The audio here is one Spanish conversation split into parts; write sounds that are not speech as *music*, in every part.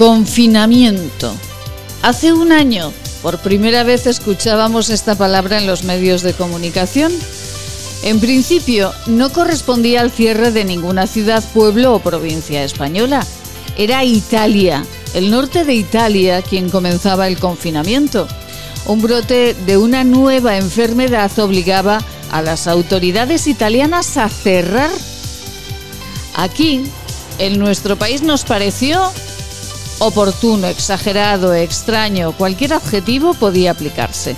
Confinamiento. Hace un año, por primera vez escuchábamos esta palabra en los medios de comunicación. En principio, no correspondía al cierre de ninguna ciudad, pueblo o provincia española. Era Italia, el norte de Italia, quien comenzaba el confinamiento. Un brote de una nueva enfermedad obligaba a las autoridades italianas a cerrar. Aquí, en nuestro país, nos pareció oportuno, exagerado, extraño, cualquier adjetivo podía aplicarse.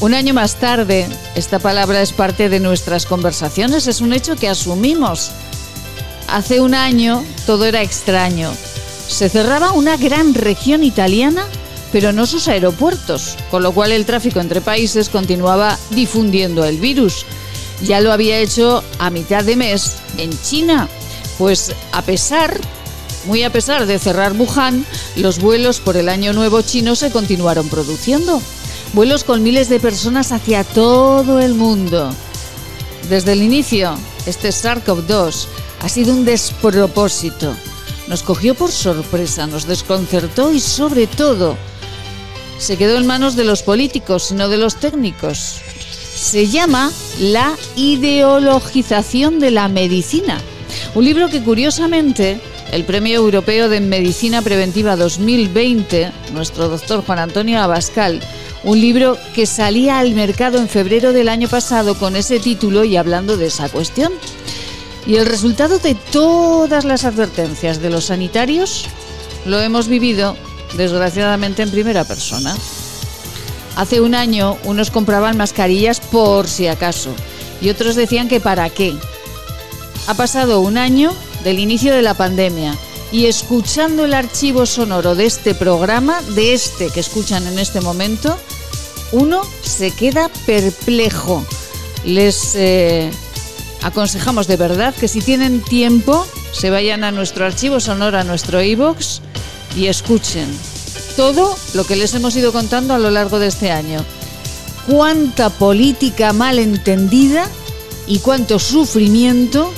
Un año más tarde, esta palabra es parte de nuestras conversaciones, es un hecho que asumimos. Hace un año todo era extraño. Se cerraba una gran región italiana, pero no sus aeropuertos, con lo cual el tráfico entre países continuaba difundiendo el virus. Ya lo había hecho a mitad de mes en China, pues a pesar muy a pesar de cerrar Wuhan, los vuelos por el Año Nuevo chino se continuaron produciendo. Vuelos con miles de personas hacia todo el mundo. Desde el inicio, este SARS-CoV-2 ha sido un despropósito. Nos cogió por sorpresa, nos desconcertó y sobre todo se quedó en manos de los políticos, no de los técnicos. Se llama la ideologización de la medicina. Un libro que curiosamente el Premio Europeo de Medicina Preventiva 2020, nuestro doctor Juan Antonio Abascal, un libro que salía al mercado en febrero del año pasado con ese título y hablando de esa cuestión. Y el resultado de todas las advertencias de los sanitarios lo hemos vivido, desgraciadamente, en primera persona. Hace un año unos compraban mascarillas por si acaso y otros decían que para qué. Ha pasado un año del inicio de la pandemia y escuchando el archivo sonoro de este programa, de este que escuchan en este momento, uno se queda perplejo. Les eh, aconsejamos de verdad que si tienen tiempo se vayan a nuestro archivo sonoro, a nuestro iBox y escuchen todo lo que les hemos ido contando a lo largo de este año. Cuánta política mal entendida y cuánto sufrimiento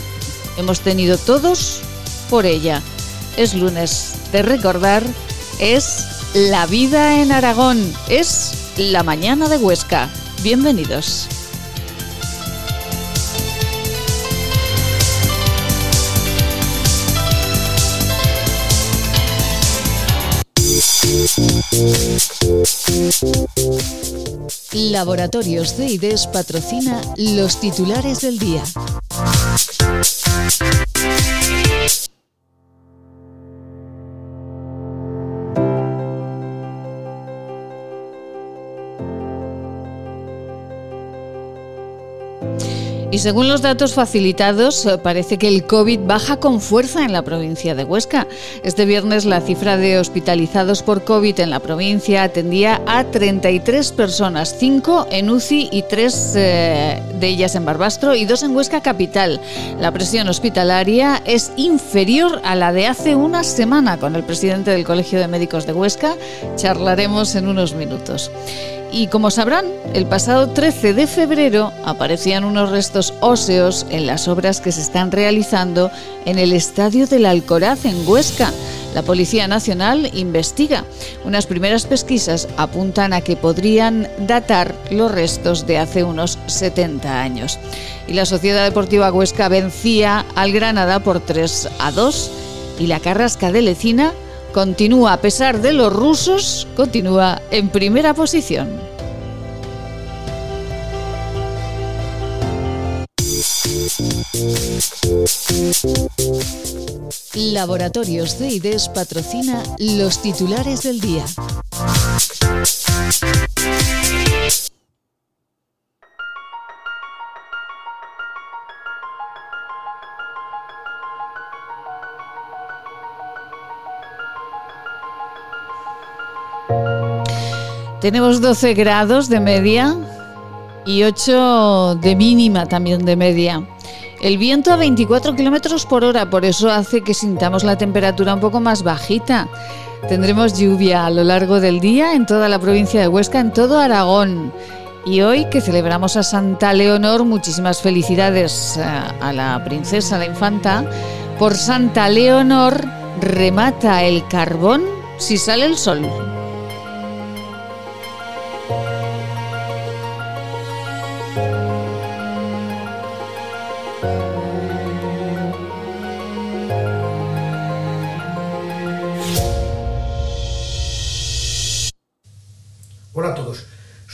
hemos tenido todos por ella. Es lunes de recordar, es la vida en Aragón, es la mañana de Huesca. Bienvenidos. Laboratorios CIDES patrocina los titulares del día. Thank you. Y según los datos facilitados, eh, parece que el COVID baja con fuerza en la provincia de Huesca. Este viernes la cifra de hospitalizados por COVID en la provincia atendía a 33 personas, 5 en UCI y 3 eh, de ellas en Barbastro y 2 en Huesca capital. La presión hospitalaria es inferior a la de hace una semana. Con el presidente del Colegio de Médicos de Huesca charlaremos en unos minutos. Y como sabrán, el pasado 13 de febrero aparecían unos restos óseos en las obras que se están realizando en el Estadio del Alcoraz en Huesca. La Policía Nacional investiga. Unas primeras pesquisas apuntan a que podrían datar los restos de hace unos 70 años. Y la Sociedad Deportiva Huesca vencía al Granada por 3 a 2 y la Carrasca de Lecina continúa, a pesar de los rusos, continúa en primera posición. Laboratorios CIDES patrocina los titulares del día. Tenemos 12 grados de media y 8 de mínima también de media. El viento a 24 kilómetros por hora, por eso hace que sintamos la temperatura un poco más bajita. Tendremos lluvia a lo largo del día en toda la provincia de Huesca, en todo Aragón. Y hoy que celebramos a Santa Leonor, muchísimas felicidades eh, a la princesa, a la infanta. Por Santa Leonor remata el carbón si sale el sol.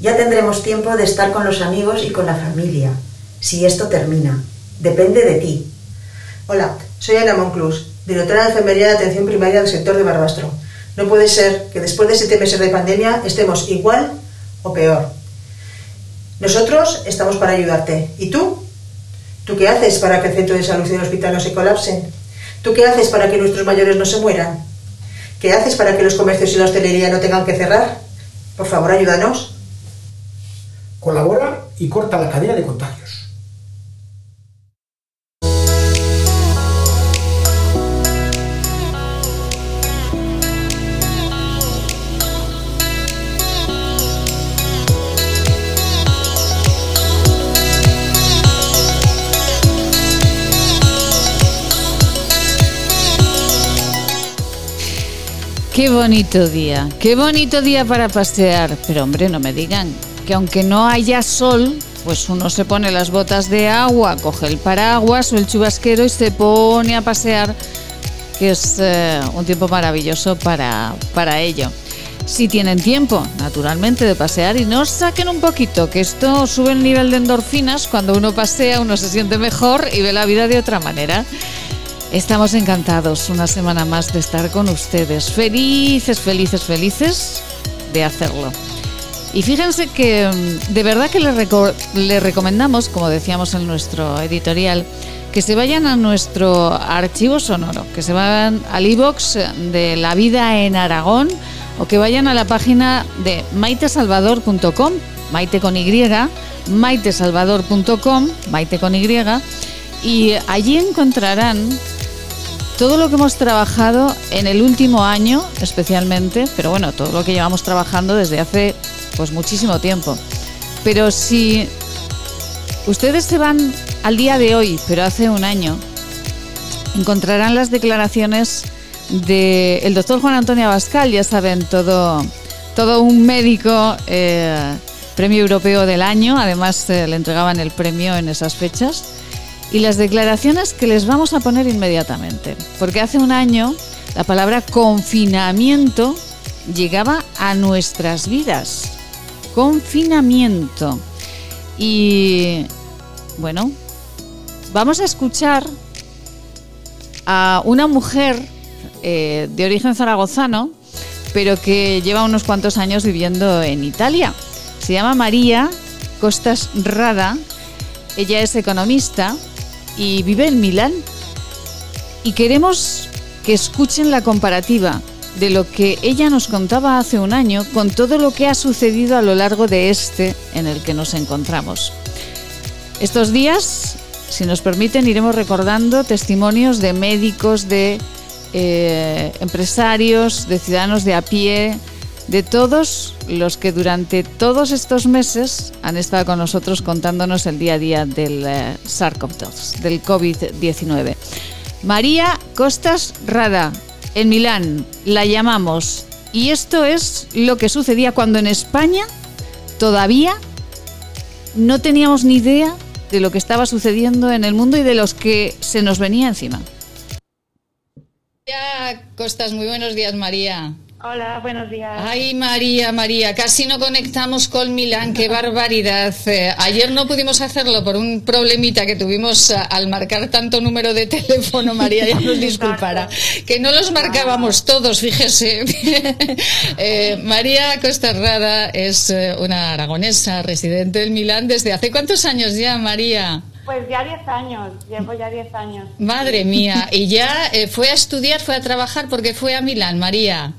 Ya tendremos tiempo de estar con los amigos y con la familia, si esto termina. Depende de ti. Hola, soy Ana Monclus, directora de Enfermería de Atención Primaria del sector de Barbastro. No puede ser que después de siete meses de pandemia estemos igual o peor. Nosotros estamos para ayudarte. ¿Y tú? ¿Tú qué haces para que el centro de salud y el hospital no se colapsen? ¿Tú qué haces para que nuestros mayores no se mueran? ¿Qué haces para que los comercios y la hostelería no tengan que cerrar? Por favor, ayúdanos. Colabora y corta la cadena de contagios. Qué bonito día, qué bonito día para pasear. Pero hombre, no me digan que aunque no haya sol, pues uno se pone las botas de agua, coge el paraguas o el chubasquero y se pone a pasear, que es eh, un tiempo maravilloso para, para ello. Si tienen tiempo, naturalmente, de pasear y no saquen un poquito, que esto sube el nivel de endorfinas, cuando uno pasea uno se siente mejor y ve la vida de otra manera. Estamos encantados una semana más de estar con ustedes. Felices, felices, felices de hacerlo. Y fíjense que mm, de verdad que les, recomendamos, como decíamos en nuestro editorial, que se vayan a nuestro archivo sonoro, que se vayan al iBox de La Vida en Aragón o que vayan a la página de maitesalvador.com, maite con Y, maitesalvador.com, maite con Y, y allí encontrarán todo lo que hemos trabajado en el último año especialmente, pero bueno, todo lo que llevamos trabajando desde hace pues muchísimo tiempo. Pero si ustedes se van al día de hoy, pero hace un año, encontrarán las declaraciones del doctor Juan Antonio Abascal, ya saben, todo, todo un médico, eh, premio europeo del año, además eh, le entregaban el premio en esas fechas y las declaraciones que les vamos a poner inmediatamente. Porque hace un año la palabra confinamiento llegaba a nuestras vidas. Confinamiento. Y bueno, vamos a escuchar a una mujer eh, de origen zaragozano, pero que lleva unos cuantos años viviendo en Italia. Se llama María Costas Rada. Ella es economista y vive en Milán. Y queremos que escuchen la comparativa de lo que ella nos contaba hace un año con todo lo que ha sucedido a lo largo de este en el que nos encontramos. Estos días, si nos permiten, iremos recordando testimonios de médicos, de eh, empresarios, de ciudadanos de a pie, de todos los que durante todos estos meses han estado con nosotros contándonos el día a día del eh, SARS-CoV-2, del COVID-19. María Costas Rada, en Milán, la llamamos. Y esto es lo que sucedía cuando en España todavía no teníamos ni idea de lo que estaba sucediendo en el mundo y de los que se nos venía encima. María Costas, muy buenos días, María. Hola, buenos días. Ay, María, María, casi no conectamos con Milán, qué *laughs* barbaridad. Eh, ayer no pudimos hacerlo por un problemita que tuvimos eh, al marcar tanto número de teléfono, María, ya nos *laughs* disculpará, que no los marcábamos todos, fíjese. *laughs* eh, María Rada es una aragonesa residente en Milán desde hace cuántos años ya, María? Pues ya 10 años, llevo ya 10 años. Madre mía, y ya eh, fue a estudiar, fue a trabajar porque fue a Milán, María.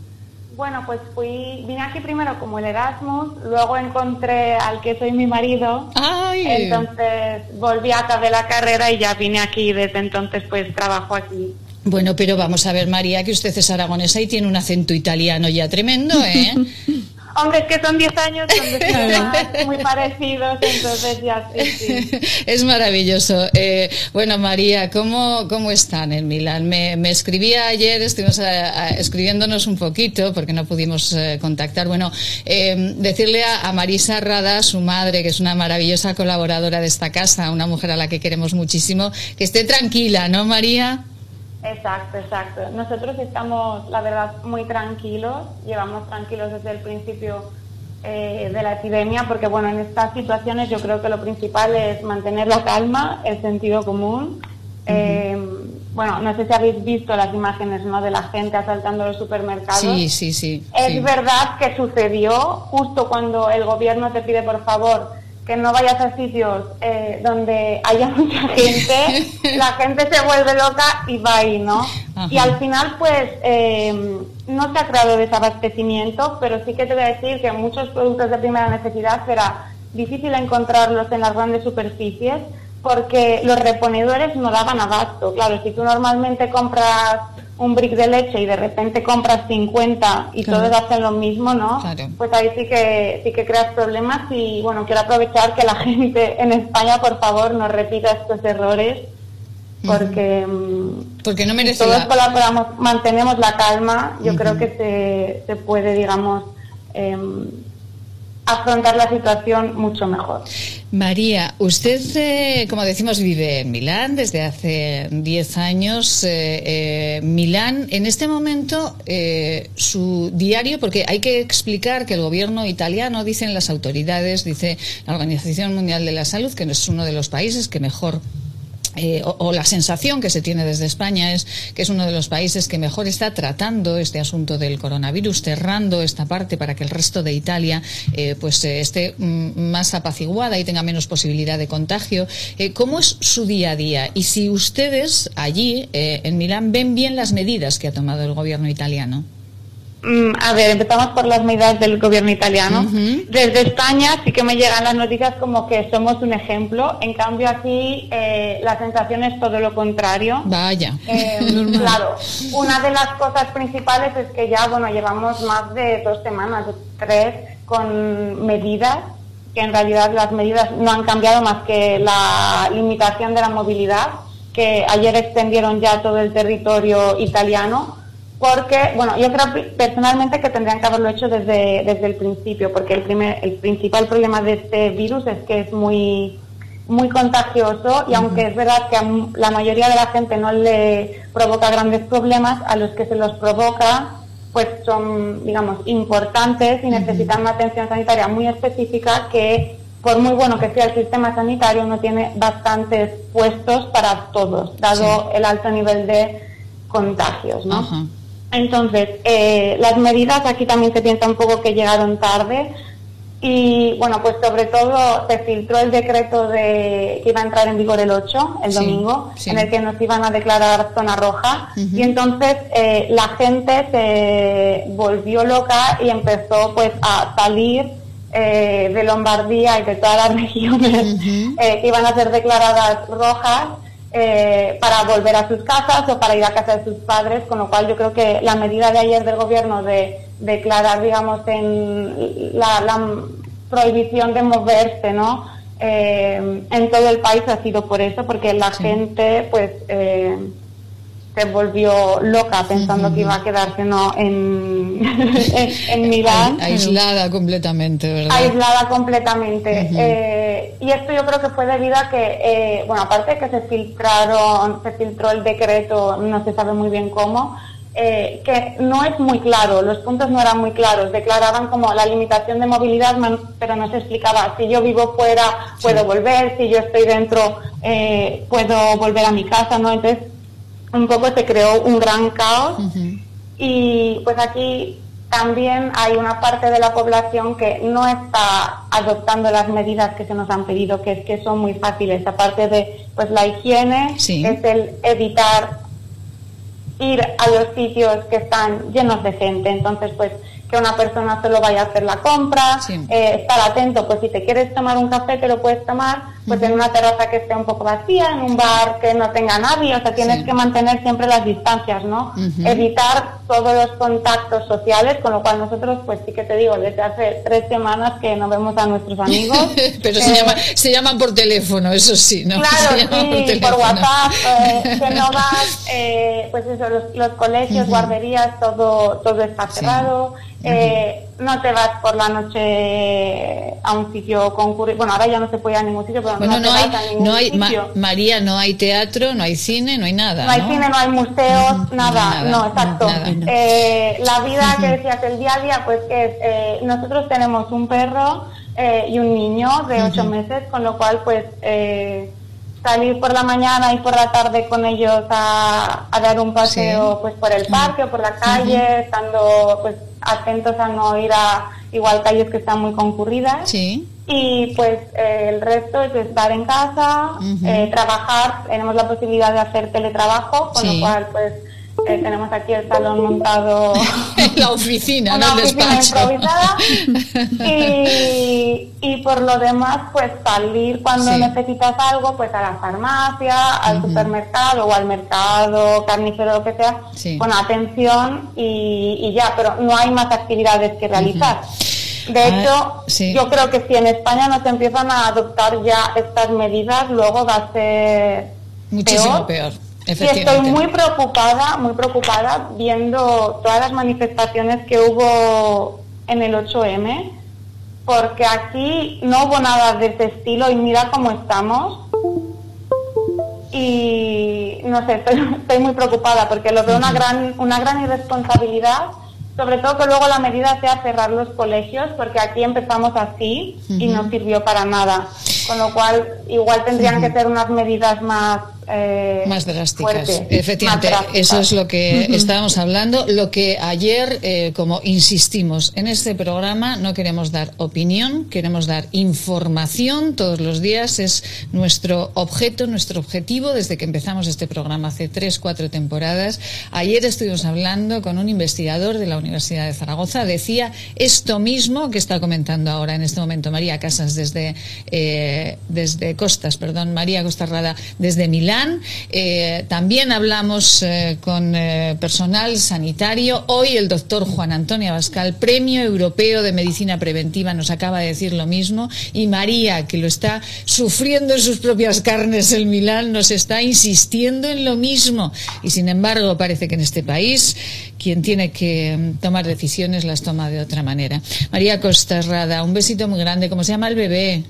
Bueno, pues fui, vine aquí primero como el Erasmus, luego encontré al que soy mi marido. Ay. Entonces volví a acabar la carrera y ya vine aquí y desde entonces pues trabajo aquí. Bueno, pero vamos a ver, María, que usted es aragonesa y tiene un acento italiano ya tremendo, ¿eh? *laughs* Hombre, es que son 10 años son *laughs* muy parecidos, entonces ya sí, *laughs* Es maravilloso. Eh, bueno, María, ¿cómo, ¿cómo están en Milán? Me, me escribía ayer, estuvimos escribiéndonos un poquito porque no pudimos eh, contactar. Bueno, eh, decirle a, a, Marisa Rada, su madre, que es una maravillosa colaboradora de esta casa, una mujer a la que queremos muchísimo, que esté tranquila, ¿no, María? Exacto, exacto. Nosotros estamos, la verdad, muy tranquilos, llevamos tranquilos desde el principio eh, de la epidemia, porque bueno, en estas situaciones yo creo que lo principal es mantener la calma, el sentido común. eh, bueno, no sé si habéis visto las imágenes ¿no? de la gente asaltando los supermercados. Sí, sí, sí. Es sí. verdad que sucedió justo cuando el gobierno te pide, por favor, que no vayas a sitios eh, donde haya *laughs* mucha gente, *laughs* la gente se vuelve loca y va ahí, ¿no? Ajá. Y al final, pues, eh, no se ha creado desabastecimiento, pero sí que te voy a decir que muchos productos de primera necesidad será difícil encontrarlos en las grandes superficies porque los reponedores no daban abasto. Claro, si tú normalmente compras un brick de leche y de repente compras 50 y Claro. todos hacen lo mismo, ¿no? Claro. Pues ahí sí que sí que creas problemas y bueno, quiero aprovechar que la *laughs* gente en España, por favor, no repita estos errores porque mm, Porque no merece todos la- colaboramos, mantenemos la calma, yo creo que se, se puede, digamos, em, afrontar la situación mucho mejor. María, usted, eh, como decimos, vive en Milán desde hace 10 años. Eh, eh, Milán, en este momento, su diario, porque hay que explicar que el gobierno italiano, dicen las autoridades, dice la Organización Mundial de la Salud, que no es uno de los países que mejor eh, o, la sensación que se tiene desde España es que es uno de los países que mejor está tratando este asunto del coronavirus, cerrando esta parte para que el resto de Italia eh, pues eh, esté mm, más apaciguada y tenga menos posibilidad de contagio. ¿Cómo es su día a día? Y si ustedes allí en Milán ven bien las medidas que ha tomado el gobierno italiano. Mm, A ver, empezamos por las medidas del gobierno italiano. Desde España sí que me llegan las noticias como que somos un ejemplo. En cambio aquí eh, la sensación es todo lo contrario. Vaya. Eh, *laughs* claro, una de las cosas principales es que ya, bueno, llevamos más de dos semanas, tres, con medidas que en realidad las medidas no han cambiado más que la limitación de la movilidad, que ayer extendieron ya todo el territorio italiano, porque, bueno, yo creo personalmente que tendrían que haberlo hecho desde, desde el principio, porque el, primer, el principal problema de este virus es que es muy muy contagioso y aunque es verdad que a la mayoría de la gente no le provoca grandes problemas, a los que se los provoca pues son, digamos, importantes y necesitan una atención sanitaria muy específica que por muy bueno que sea el sistema sanitario no tiene bastantes puestos para todos, dado el alto nivel de contagios, ¿no? Ajá. Entonces, eh, las medidas aquí también se piensa un poco que llegaron tarde y bueno, pues sobre todo se filtró el decreto de que iba a entrar en vigor el 8, el Sí, domingo, sí. en el que nos iban a declarar zona roja y entonces eh, la gente se volvió loca y empezó pues a salir eh, de Lombardía y de todas las *laughs* regiones eh, que iban a ser declaradas rojas eh, para volver a sus casas o para ir a casa de sus padres, con lo cual yo creo que la medida de ayer del gobierno de declarar, digamos, en la, la prohibición de moverse, ¿no? Eh, en todo el país ha sido por eso, porque la Sí. gente, pues, eh, se volvió loca pensando que iba a quedarse, ¿no? En, en, *laughs* en Milán Ai- Aislada completamente, ¿verdad? aislada completamente. Eh, y esto yo creo que fue debido a que, eh, bueno, aparte de que se filtraron, se filtró el decreto, no se sabe muy bien cómo, eh, que no es muy claro, los puntos no eran muy claros, declaraban como la limitación de movilidad, pero no se explicaba si yo vivo fuera puedo volver, si yo estoy dentro puedo volver a mi casa, ¿no? Entonces, un poco se creó un gran caos y pues aquí también hay una parte de la población que no está adoptando las medidas que se nos han pedido, que es que son muy fáciles. Aparte de pues la higiene, es el evitar ir a los sitios que están llenos de gente. Entonces, pues que una persona solo vaya a hacer la compra, eh, estar atento, pues si te quieres tomar un café te lo puedes tomar, pues en una terraza que esté un poco vacía, en un bar que no tenga nadie, o sea, tienes que mantener siempre las distancias, ¿no? Evitar todos los contactos sociales, con lo cual nosotros, pues sí que te digo, desde hace tres semanas que no vemos a nuestros amigos. *laughs* Pero se, llama, se, llaman por teléfono, eso sí, ¿no? Claro, sí, por, WhatsApp, eh, *laughs* que no vas, eh, pues eso, los, colegios, guarderías, todo, todo está cerrado. Eh, no te vas por la noche a un sitio concurrido. Bueno, ahora ya no se puede ir a ningún sitio, pero no, no, hay, no hay María, no hay teatro, no hay cine, no hay nada. No hay cine, no hay museos, nada, no, exacto. Eh, la vida que decías, el día a día, pues que es, eh, nosotros tenemos un perro eh, y un niño de ocho meses, con lo cual, pues salir por la mañana y por la tarde con ellos a, dar un paseo pues por el parque o por la calle, estando pues atentos a no ir a igual calles que están muy concurridas. Sí. Y pues eh, el resto es estar en casa, eh, trabajar, tenemos la posibilidad de hacer teletrabajo, con lo cual pues eh, tenemos aquí el salón montado. *laughs* la oficina, una oficina improvisada. *laughs* Y, y, por lo demás, pues salir cuando necesitas algo, pues a la farmacia, al supermercado o al mercado carnífero, lo que sea, con atención y, y, ya, pero no hay más actividades que realizar. De ah, hecho, yo creo que si en España no se empiezan a adoptar ya estas medidas, luego va a ser muchísimo peor y estoy muy preocupada, muy preocupada viendo todas las manifestaciones que hubo en el 8M, porque aquí no hubo nada de ese estilo y mira cómo estamos. Y no sé, estoy, muy preocupada porque lo veo una gran, una gran irresponsabilidad, sobre todo que luego la medida sea cerrar los colegios, porque aquí empezamos así y no sirvió para nada. Con lo cual, igual tendrían que ser unas medidas más eh, más drásticas. Efectivamente, eso es lo que estábamos hablando. Lo que ayer, eh, como insistimos en este programa, no queremos dar opinión, queremos dar información todos los días. Es nuestro objeto, nuestro objetivo desde que empezamos este programa hace tres, cuatro temporadas. Ayer estuvimos hablando con un investigador de la Universidad de Zaragoza. Decía esto mismo que está comentando ahora en este momento María Casas desde, eh, desde Costas, perdón, María Costarrada desde Milán eh, también hablamos eh, con eh, personal sanitario. Hoy el doctor Juan Antonio Abascal, Premio Europeo de Medicina Preventiva, nos acaba de decir lo mismo. Y María, que lo está sufriendo en sus propias carnes el Milán, nos está insistiendo en lo mismo. Y sin embargo, parece que en este país quien tiene que mm, tomar decisiones las toma de otra manera. María Costarrada, un besito muy grande. ¿Cómo se llama el bebé?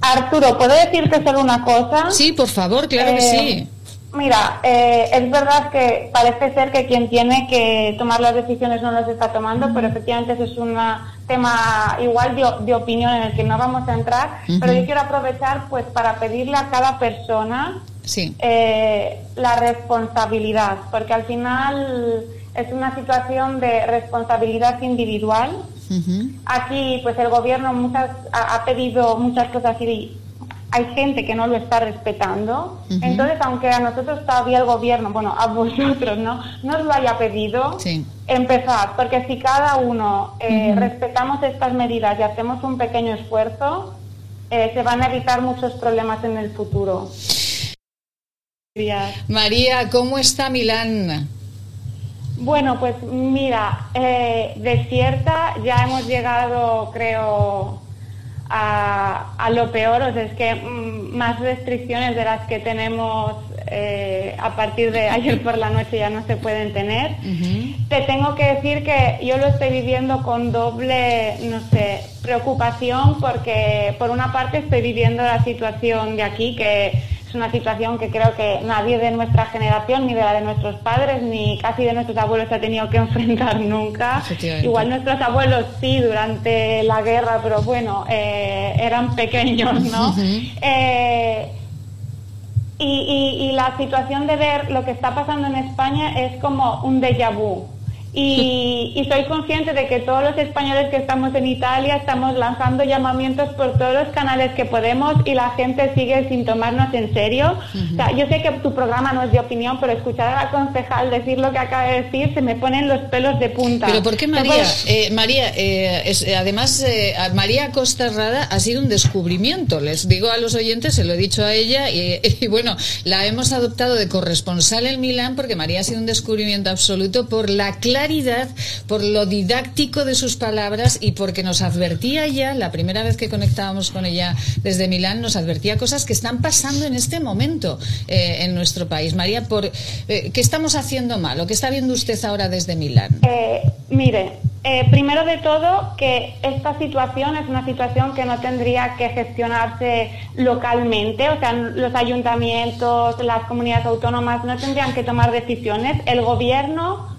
Arturo, ¿puedo decirte solo una cosa? Sí, por favor, claro que sí. Eh, mira, eh, es verdad que parece ser que quien tiene que tomar las decisiones no las está tomando, pero efectivamente ese es un tema igual de, opinión en el que no vamos a entrar, pero yo quiero aprovechar pues para pedirle a cada persona sí. Eh, la responsabilidad, porque al final es una situación de responsabilidad individual Aquí, pues el gobierno muchas, ha, pedido muchas cosas y hay gente que no lo está respetando. Entonces, aunque a nosotros todavía el gobierno, bueno, a *laughs* vosotros, ¿no? Nos lo haya pedido, empezar, porque si cada uno eh, respetamos estas medidas y hacemos un pequeño esfuerzo, eh, se van a evitar muchos problemas en el futuro. María, ¿cómo está Milán? Bueno, pues mira, eh, desierta, ya hemos llegado, creo, a, lo peor, o sea, es que mm, más restricciones de las que tenemos eh, a partir de ayer por la noche ya no se pueden tener. Te tengo que decir que yo lo estoy viviendo con doble, no sé, preocupación porque por una parte estoy viviendo la situación de aquí que es una situación que creo que nadie de nuestra generación, ni de la de nuestros padres, ni casi de nuestros abuelos ha tenido que *laughs* enfrentar nunca. Igual nuestros abuelos sí durante la guerra, pero bueno, eh, eran pequeños, ¿no? Eh, y, y, la situación de ver lo que está pasando en España es como un déjà vu. Y, soy consciente de que todos los españoles que estamos en Italia estamos lanzando llamamientos por todos los canales que podemos y la gente sigue sin tomarnos en serio. yo sé que tu programa no es de opinión, pero escuchar a la concejal decir lo que acaba de decir se me ponen los pelos de punta. Pero ¿por qué María? Eh, María, eh, además, eh, María Costa Rada ha sido un descubrimiento. Les digo a los oyentes, se lo he dicho a ella, y, *laughs* y bueno, la hemos adoptado de corresponsal en Milán porque María ha sido un descubrimiento absoluto por la clase claridad, por lo didáctico de sus palabras y porque nos advertía ya, la primera vez que conectábamos con ella desde Milán, nos advertía cosas que están pasando en este momento eh, en nuestro país. María, por, eh, ¿qué estamos haciendo mal o qué está viendo usted ahora desde Milán? Eh, mire, primero de todo, que esta situación es una situación que no tendría que gestionarse localmente, o sea, los ayuntamientos, las comunidades autónomas no tendrían que tomar decisiones. El gobierno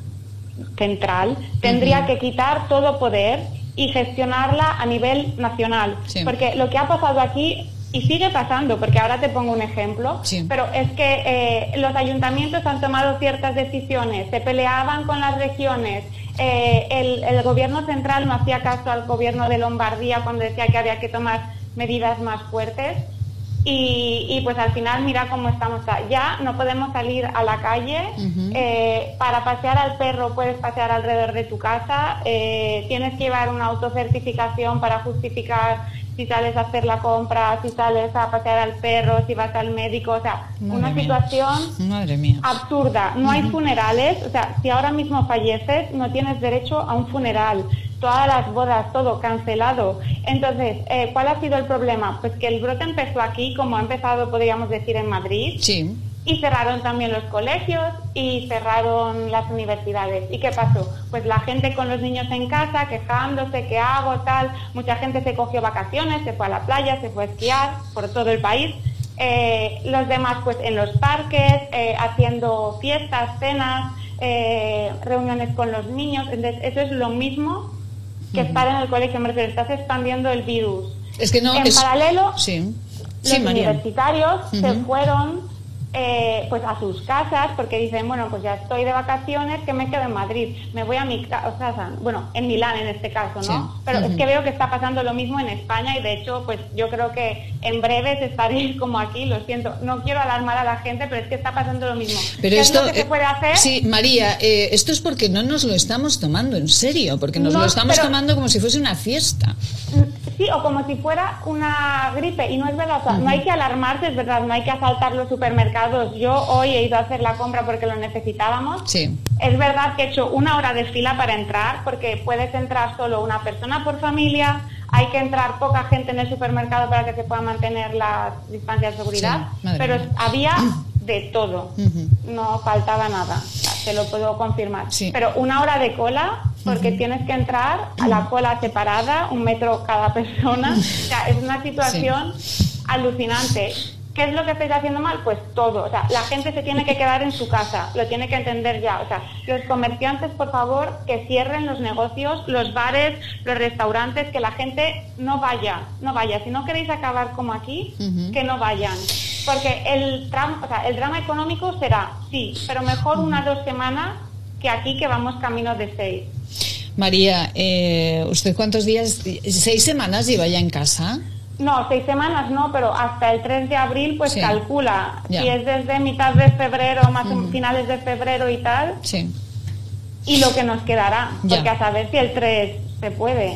central tendría que quitar todo poder y gestionarla a nivel nacional. Porque lo que ha pasado aquí, y sigue pasando, porque ahora te pongo un ejemplo, pero es que eh, los ayuntamientos han tomado ciertas decisiones, se peleaban con las regiones, eh, el, el gobierno central no hacía caso al gobierno de Lombardía cuando decía que había que tomar medidas más fuertes. Y, pues al final mira cómo estamos. Ya no podemos salir a la calle. Eh, para pasear al perro puedes pasear alrededor de tu casa. Eh, tienes que llevar una autocertificación para justificar si sales a hacer la compra, si sales a pasear al perro, si vas al médico. O sea, una situación absurda. No hay funerales. O sea, si ahora mismo falleces, no tienes derecho a un funeral todas las bodas, todo cancelado. Entonces, eh, ¿cuál ha sido el problema? Pues que el brote empezó aquí, como ha empezado, podríamos decir, en Madrid. Sí. Y cerraron también los colegios y cerraron las universidades. ¿Y qué pasó? Pues la gente con los niños en casa, quejándose, ¿qué hago? Tal. Mucha gente se cogió vacaciones, se fue a la playa, se fue a esquiar por todo el país. Eh, los demás, pues en los parques, eh, haciendo fiestas, cenas, reuniones con los niños. Entonces, eso es lo mismo que estar en el colegio, me estás expandiendo el virus. Es que no, en paralelo, sí. los universitarios se fueron eh, pues a sus casas porque dicen, bueno, pues ya estoy de vacaciones, que me quedo en Madrid, me voy a mi casa, bueno, en Milán en este caso, ¿no? Pero es que veo que está pasando lo mismo en España y de hecho, pues yo creo que en breve estaréis *laughs* como aquí, lo siento, no quiero alarmar a la gente, pero es que está pasando lo mismo. Pero esto, se puede hacer? Sí, María, eh, esto es porque no nos lo estamos tomando en serio, porque nos lo estamos tomando como si fuese una fiesta. Sí, o como si fuera una gripe, y no es verdad, no hay que alarmarse, es verdad, no hay que asaltar los supermercados. Yo hoy he ido a hacer la compra porque lo necesitábamos. Sí. Es verdad que he hecho una hora de fila para entrar, porque puedes entrar solo una persona por familia, hay que entrar poca gente en el supermercado para que se pueda mantener la distancia de seguridad, pero había de todo, no faltaba nada, te lo puedo confirmar. Pero una hora de cola, porque tienes que entrar a la cola separada, un metro cada *laughs* persona, o sea, es una situación alucinante. ¿Qué es lo que estáis haciendo mal? Pues todo. O sea, la gente se tiene que quedar en su casa, lo tiene que entender ya. O sea, los comerciantes, por favor, que cierren los negocios, los bares, los restaurantes, que la gente no vaya, no vaya. Si no queréis acabar como aquí, que no vayan. Porque el, o sea, el drama económico será, sí, pero mejor unas dos semanas que aquí que vamos camino de seis. María, eh, ¿usted cuántos días, seis semanas lleva ya en casa? No, seis semanas no, pero hasta el 3 de abril pues calcula. Si es desde mitad de febrero, más o finales de febrero y tal. Sí. Y lo que nos quedará, porque a saber si el 3 se puede.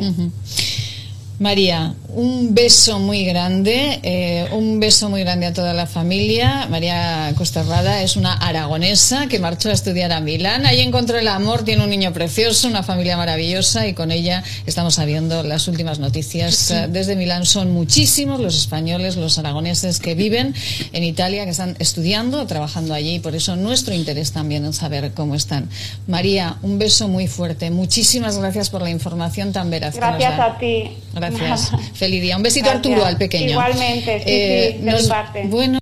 María, un beso muy grande, eh, un beso muy grande a toda la familia. María Costerrada es una aragonesa que marchó a estudiar a Milán. Ahí encontró el amor, tiene un niño precioso, una familia maravillosa y con ella estamos sabiendo las últimas noticias. Eh, desde Milán son muchísimos los españoles, los aragoneses que viven en Italia, que están estudiando, trabajando allí y por eso nuestro interés también en saber cómo están. María, un beso muy fuerte. Muchísimas gracias por la información tan veraz. Gracias a ti. Gracias. *laughs* Feliz día. Un besito Arturo, al pequeño. Igualmente, sí, eh, sí, de parte. Bueno.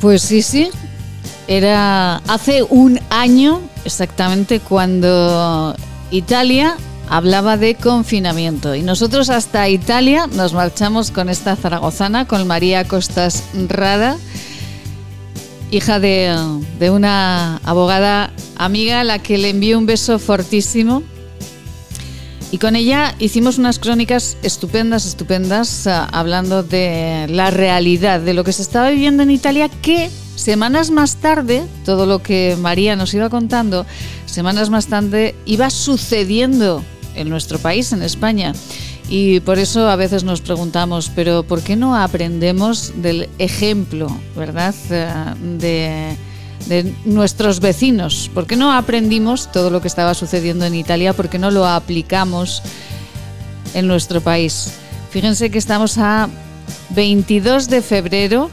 Pues sí, sí, Era hace un año exactamente cuando Italia hablaba de confinamiento y nosotros hasta Italia nos marchamos con esta zaragozana, con María Costas Rada, hija de, una abogada amiga a la que le envío un beso fortísimo. Y con ella hicimos unas crónicas estupendas, estupendas, ah, hablando de la realidad, de lo que se estaba viviendo en Italia, que semanas más tarde, todo lo que María nos iba contando, semanas más tarde iba sucediendo en nuestro país, en España. Y por eso a veces nos preguntamos, pero ¿por qué no aprendemos del ejemplo, verdad, ah, de de nuestros vecinos. ¿Por qué no aprendimos todo lo que estaba sucediendo en Italia? ¿Por qué no lo aplicamos en nuestro país? Fíjense que estamos a 22 de febrero.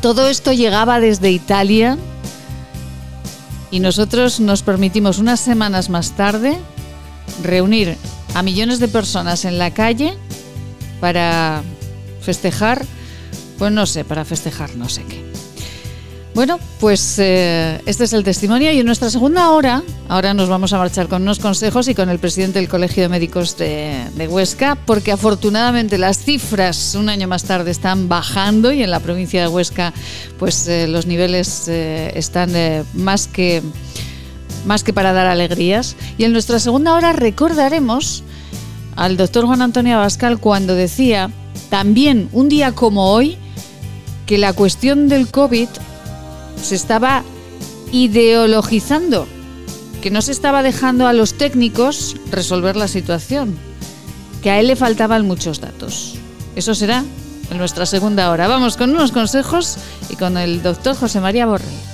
Todo esto llegaba desde Italia y nosotros nos permitimos unas semanas más tarde reunir a millones de personas en la calle para festejar, pues no sé, para festejar no sé qué. Bueno, pues eh, este es el testimonio y en nuestra segunda hora, ahora nos vamos a marchar con unos consejos y con el presidente del Colegio de Médicos de, Huesca, porque afortunadamente las cifras un año más tarde están bajando y en la provincia de Huesca pues eh, los niveles eh, están más, que, más que para dar alegrías. Y en nuestra segunda hora recordaremos al doctor Juan Antonio Abascal cuando decía, también un día como hoy, que la cuestión del COVID se estaba ideologizando, que no se estaba dejando a los técnicos resolver la situación, que a él le faltaban muchos datos. Eso será en nuestra segunda hora. Vamos con unos consejos y con el doctor José María Borrell.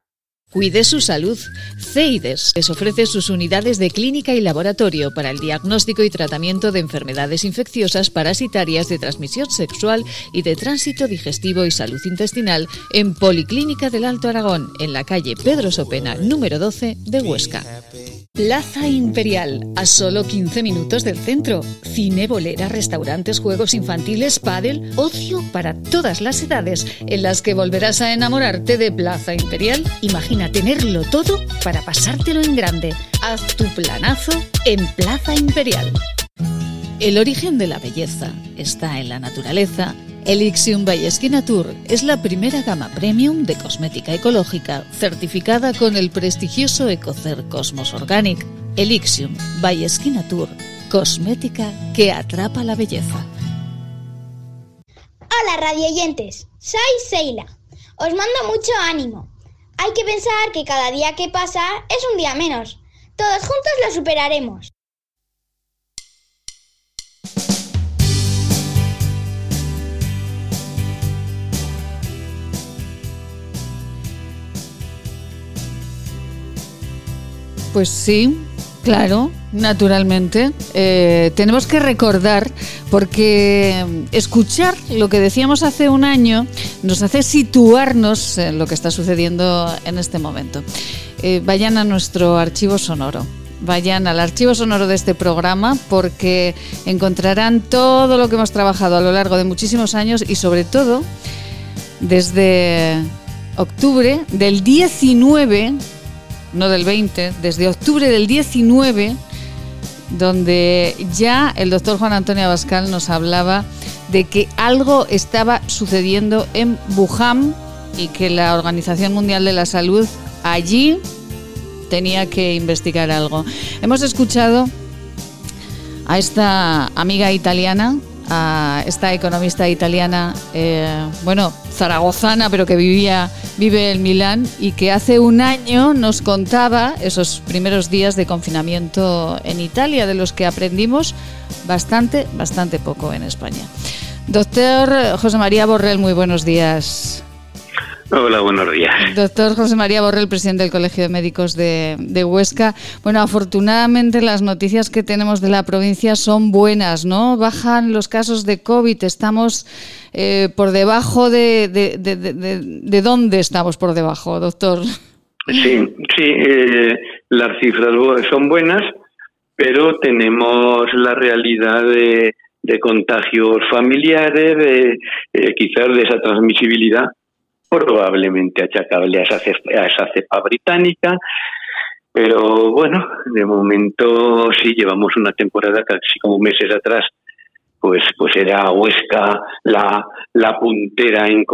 Cuide su salud. CEIDES les ofrece sus unidades de clínica y laboratorio para el diagnóstico y tratamiento de enfermedades infecciosas parasitarias de transmisión sexual y de tránsito digestivo y salud intestinal en Policlínica del Alto Aragón, en la calle Pedro Sopena, número 12 de Huesca. Plaza Imperial, a solo 15 minutos del centro. Cine, bolera, restaurantes, juegos infantiles, pádel, ocio para todas las edades, en las que volverás a enamorarte de Plaza Imperial. Imagina tenerlo todo para pasártelo en grande. Haz tu planazo en Plaza Imperial. El origen de la belleza está en la naturaleza Elixium by Tour es la primera gama premium de cosmética ecológica certificada con el prestigioso Ecocer Cosmos Organic. Elixium by Tour, cosmética que atrapa la belleza. Hola radioyentes, soy Seila. Os mando mucho ánimo. Hay que pensar que cada día que pasa es un día menos. Todos juntos lo superaremos. Pues sí, claro, naturalmente. Eh, tenemos que recordar, porque escuchar lo que decíamos hace un año nos hace situarnos en lo que está sucediendo en este momento. Eh, vayan a nuestro archivo sonoro. Vayan al archivo sonoro de este programa porque encontrarán todo lo que hemos trabajado a lo largo de muchísimos años y sobre todo desde octubre del 19 no del 20, desde octubre del 19, donde ya el doctor Juan Antonio Abascal nos hablaba de que algo estaba sucediendo en Wuhan y que la Organización Mundial de la Salud allí tenía que investigar algo. Hemos escuchado a esta amiga italiana, a esta economista italiana, eh, bueno, zaragozana, pero que vivía, vive en Milán y que hace un año nos contaba esos primeros días de confinamiento en Italia, de los que aprendimos bastante, bastante poco en España. Doctor José María Borrell, muy buenos días. Hola, buenos días. Doctor José María Borrell, presidente del Colegio de Médicos de, Huesca. Bueno, afortunadamente las noticias que tenemos de la provincia son buenas, ¿no? Bajan los casos de COVID, estamos eh, por debajo de, de, de, dónde estamos por debajo, doctor? Sí, sí, eh, las cifras son buenas, pero tenemos la realidad de, contagios familiares, de, eh, quizás de esa transmisibilidad probablemente achacable a esa, a esa cepa británica, pero bueno, de momento sí llevamos una temporada casi como meses atrás, pues pues era Huesca la, la puntera en,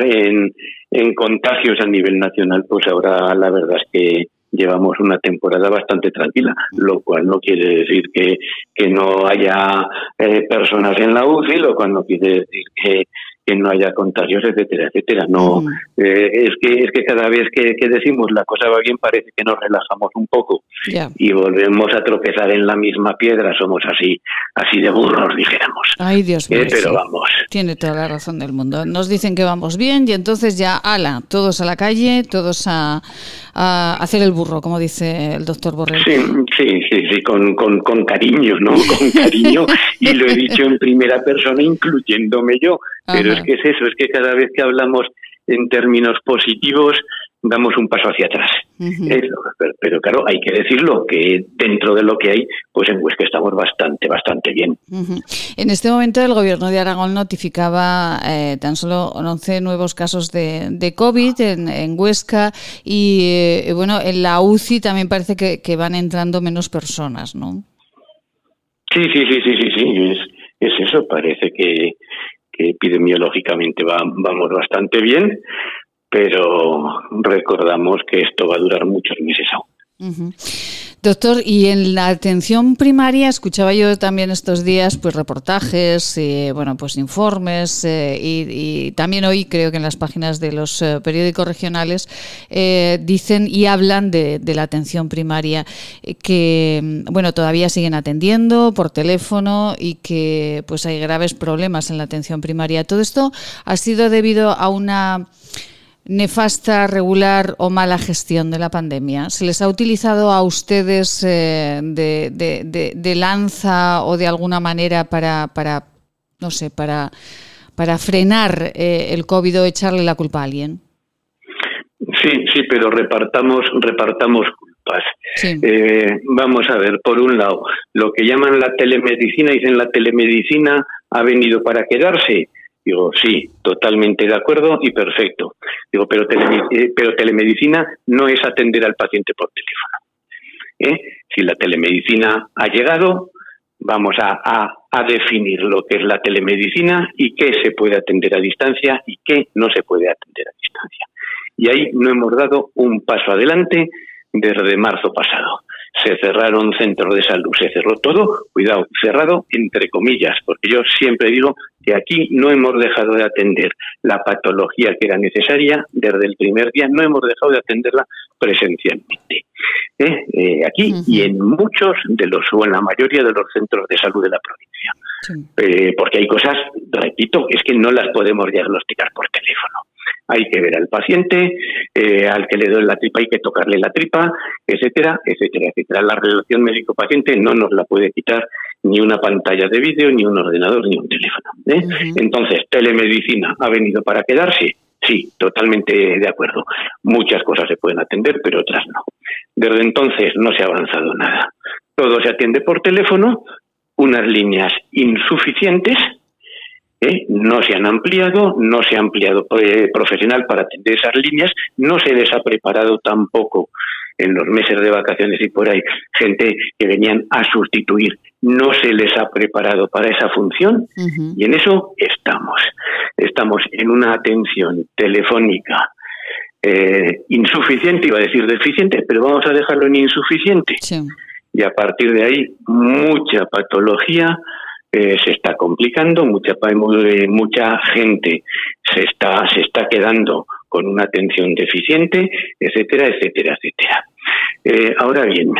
en, en contagios a nivel nacional, pues ahora la verdad es que llevamos una temporada bastante tranquila, lo cual no quiere decir que, que no haya eh, personas en la UCI, lo cual no quiere decir que, que no haya contagios, etcétera, etcétera. No, mm. eh, es que es que cada vez que, decimos la cosa va bien parece que nos relajamos un poco y volvemos a tropezar en la misma piedra. Somos así, así de burros, dijéramos. Ay, Dios mío. Eh, pero vamos. Tiene toda la razón del mundo. Nos dicen que vamos bien y entonces ya, ala, todos a la calle, todos a, a hacer el burro, como dice el doctor Borrell. Sí, sí, sí, sí con, con, con cariño, ¿no? *laughs* Con cariño. y lo he dicho en primera persona, incluyéndome yo. Pero es que es eso, es que cada vez que hablamos en términos positivos, damos un paso hacia atrás. pero, claro, hay que decirlo, que dentro de lo que hay, pues en Huesca estamos bastante, bastante bien. En este momento el gobierno de Aragón notificaba eh, tan solo 11 nuevos casos de, de COVID en, Huesca y, eh, bueno, en la UCI también parece que, que, van entrando menos personas, ¿no? Sí, sí, sí, sí, sí, sí, es, es eso, parece que, que epidemiológicamente vamos bastante bien, pero recordamos que esto va a durar muchos meses aún. Doctor, y en la atención primaria escuchaba yo también estos días pues reportajes, eh, bueno, pues informes eh, y, también hoy creo que en las páginas de los eh, periódicos regionales dicen y hablan de, la atención primaria que bueno todavía siguen atendiendo por teléfono y que pues hay graves problemas en la atención primaria. Todo esto ha sido debido a una nefasta, regular o mala gestión de la pandemia? ¿Se les ha utilizado a ustedes eh, de, lanza o de alguna manera para, para no sé, para, para frenar eh, el COVID o echarle la culpa a alguien? Sí, sí, pero repartamos, repartamos culpas. Eh, vamos a ver, por un lado, lo que llaman la telemedicina, dicen la telemedicina ha venido para quedarse Digo, sí, totalmente de acuerdo y perfecto. Digo, pero, eh, pero telemedicina no es atender al paciente por teléfono. ¿eh? Si la telemedicina ha llegado, vamos a, a, definir lo que es la telemedicina y qué se puede atender a distancia y qué no se puede atender a distancia. Y ahí no hemos dado un paso adelante desde marzo pasado se cerraron centros de salud, se cerró todo, cuidado, cerrado entre comillas, porque yo siempre digo que aquí no hemos dejado de atender la patología que era necesaria desde el primer día, no hemos dejado de atenderla presencialmente. ¿eh? Eh, aquí y en muchos de los, o en la mayoría de los centros de salud de la provincia. Eh, porque hay cosas, repito, es que no las podemos diagnosticar por teléfono hay que ver al paciente, eh, al que le doy la tripa hay que tocarle la tripa, etcétera, etcétera, etcétera. La relación médico-paciente no nos la puede quitar ni una pantalla de vídeo, ni un ordenador, ni un teléfono. ¿eh? Entonces, telemedicina ha venido para quedarse. Sí, totalmente de acuerdo. Muchas cosas se pueden atender, pero otras no. Desde entonces no se ha avanzado nada. Todo se atiende por teléfono, unas líneas insuficientes, ¿eh? no se han ampliado, no se ha ampliado eh, profesional para atender esas líneas, no se les ha preparado tampoco en los meses de vacaciones y por ahí gente que venían a sustituir, no se les ha preparado para esa función y en eso estamos. Estamos en una atención telefónica eh, insuficiente, iba a decir deficiente, pero vamos a dejarlo en insuficiente. Y a partir de ahí, mucha patología eh, se está complicando, mucha, mucha gente se está, se está quedando con una atención deficiente, etcétera, etcétera, etcétera. Eh, ahora bien,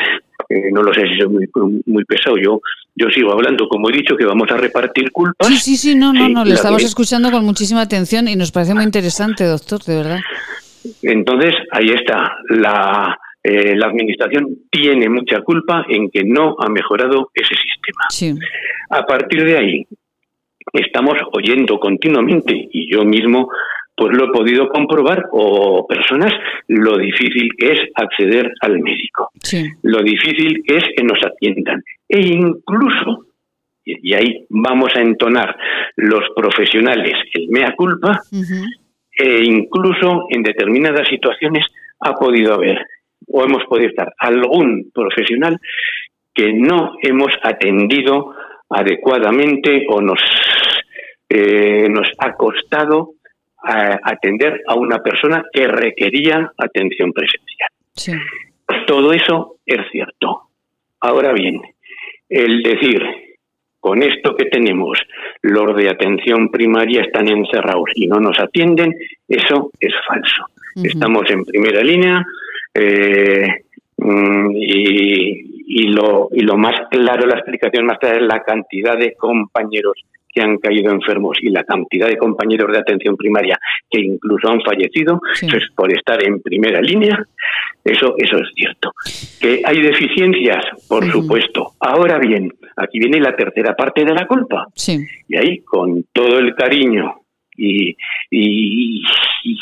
eh, no lo sé si soy muy, muy pesado, yo yo sigo hablando, como he dicho, que vamos a repartir culpas. Sí, sí, sí, no, no, no, lo estamos escuchando con muchísima atención y nos parece muy interesante, doctor, de verdad. Entonces, ahí está, la, eh, la Administración tiene mucha culpa en que no ha mejorado ese sistema. Sí. A partir de ahí, estamos oyendo continuamente, y yo mismo pues lo he podido comprobar, o personas, lo difícil que es acceder al médico, lo difícil que es que nos atiendan, e incluso, y ahí vamos a entonar los profesionales el mea culpa, e incluso en determinadas situaciones ha podido haber o hemos podido estar algún profesional que no hemos atendido adecuadamente o nos, eh, nos ha costado atender a una persona que requería atención presencial. Todo eso es cierto. Ahora bien, el decir, con esto que tenemos, los de atención primaria están encerrados y no nos atienden, eso es falso. Estamos en primera línea eh, mm, y, y, lo, y lo más claro, la explicación más clara es la cantidad de compañeros que han caído enfermos y la cantidad de compañeros de atención primaria que incluso han fallecido pues por estar en primera línea, eso, eso es cierto. Que hay deficiencias, por supuesto. Ahora bien, aquí viene la tercera parte de la culpa. Y ahí, con todo el cariño y, y, y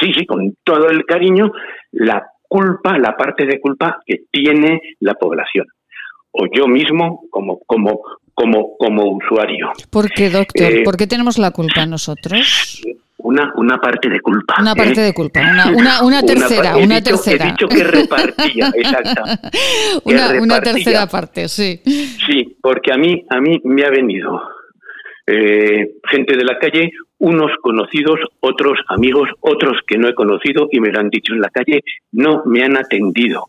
sí, sí, con todo el cariño, la culpa, la parte de culpa que tiene la población o yo mismo como como como, como usuario. ¿Por qué, doctor? Eh, ¿Por qué tenemos la culpa nosotros? Una, una parte de culpa. Una parte ¿eh? de culpa, una, una, *laughs* tercera, una, tercera. He dicho que repartía, *laughs* exacto. una, tercera parte, sí. Sí, porque a mí, a mí me ha venido eh, gente de la calle, unos conocidos, otros amigos, otros que no he conocido y me lo han dicho en la calle, no me han atendido.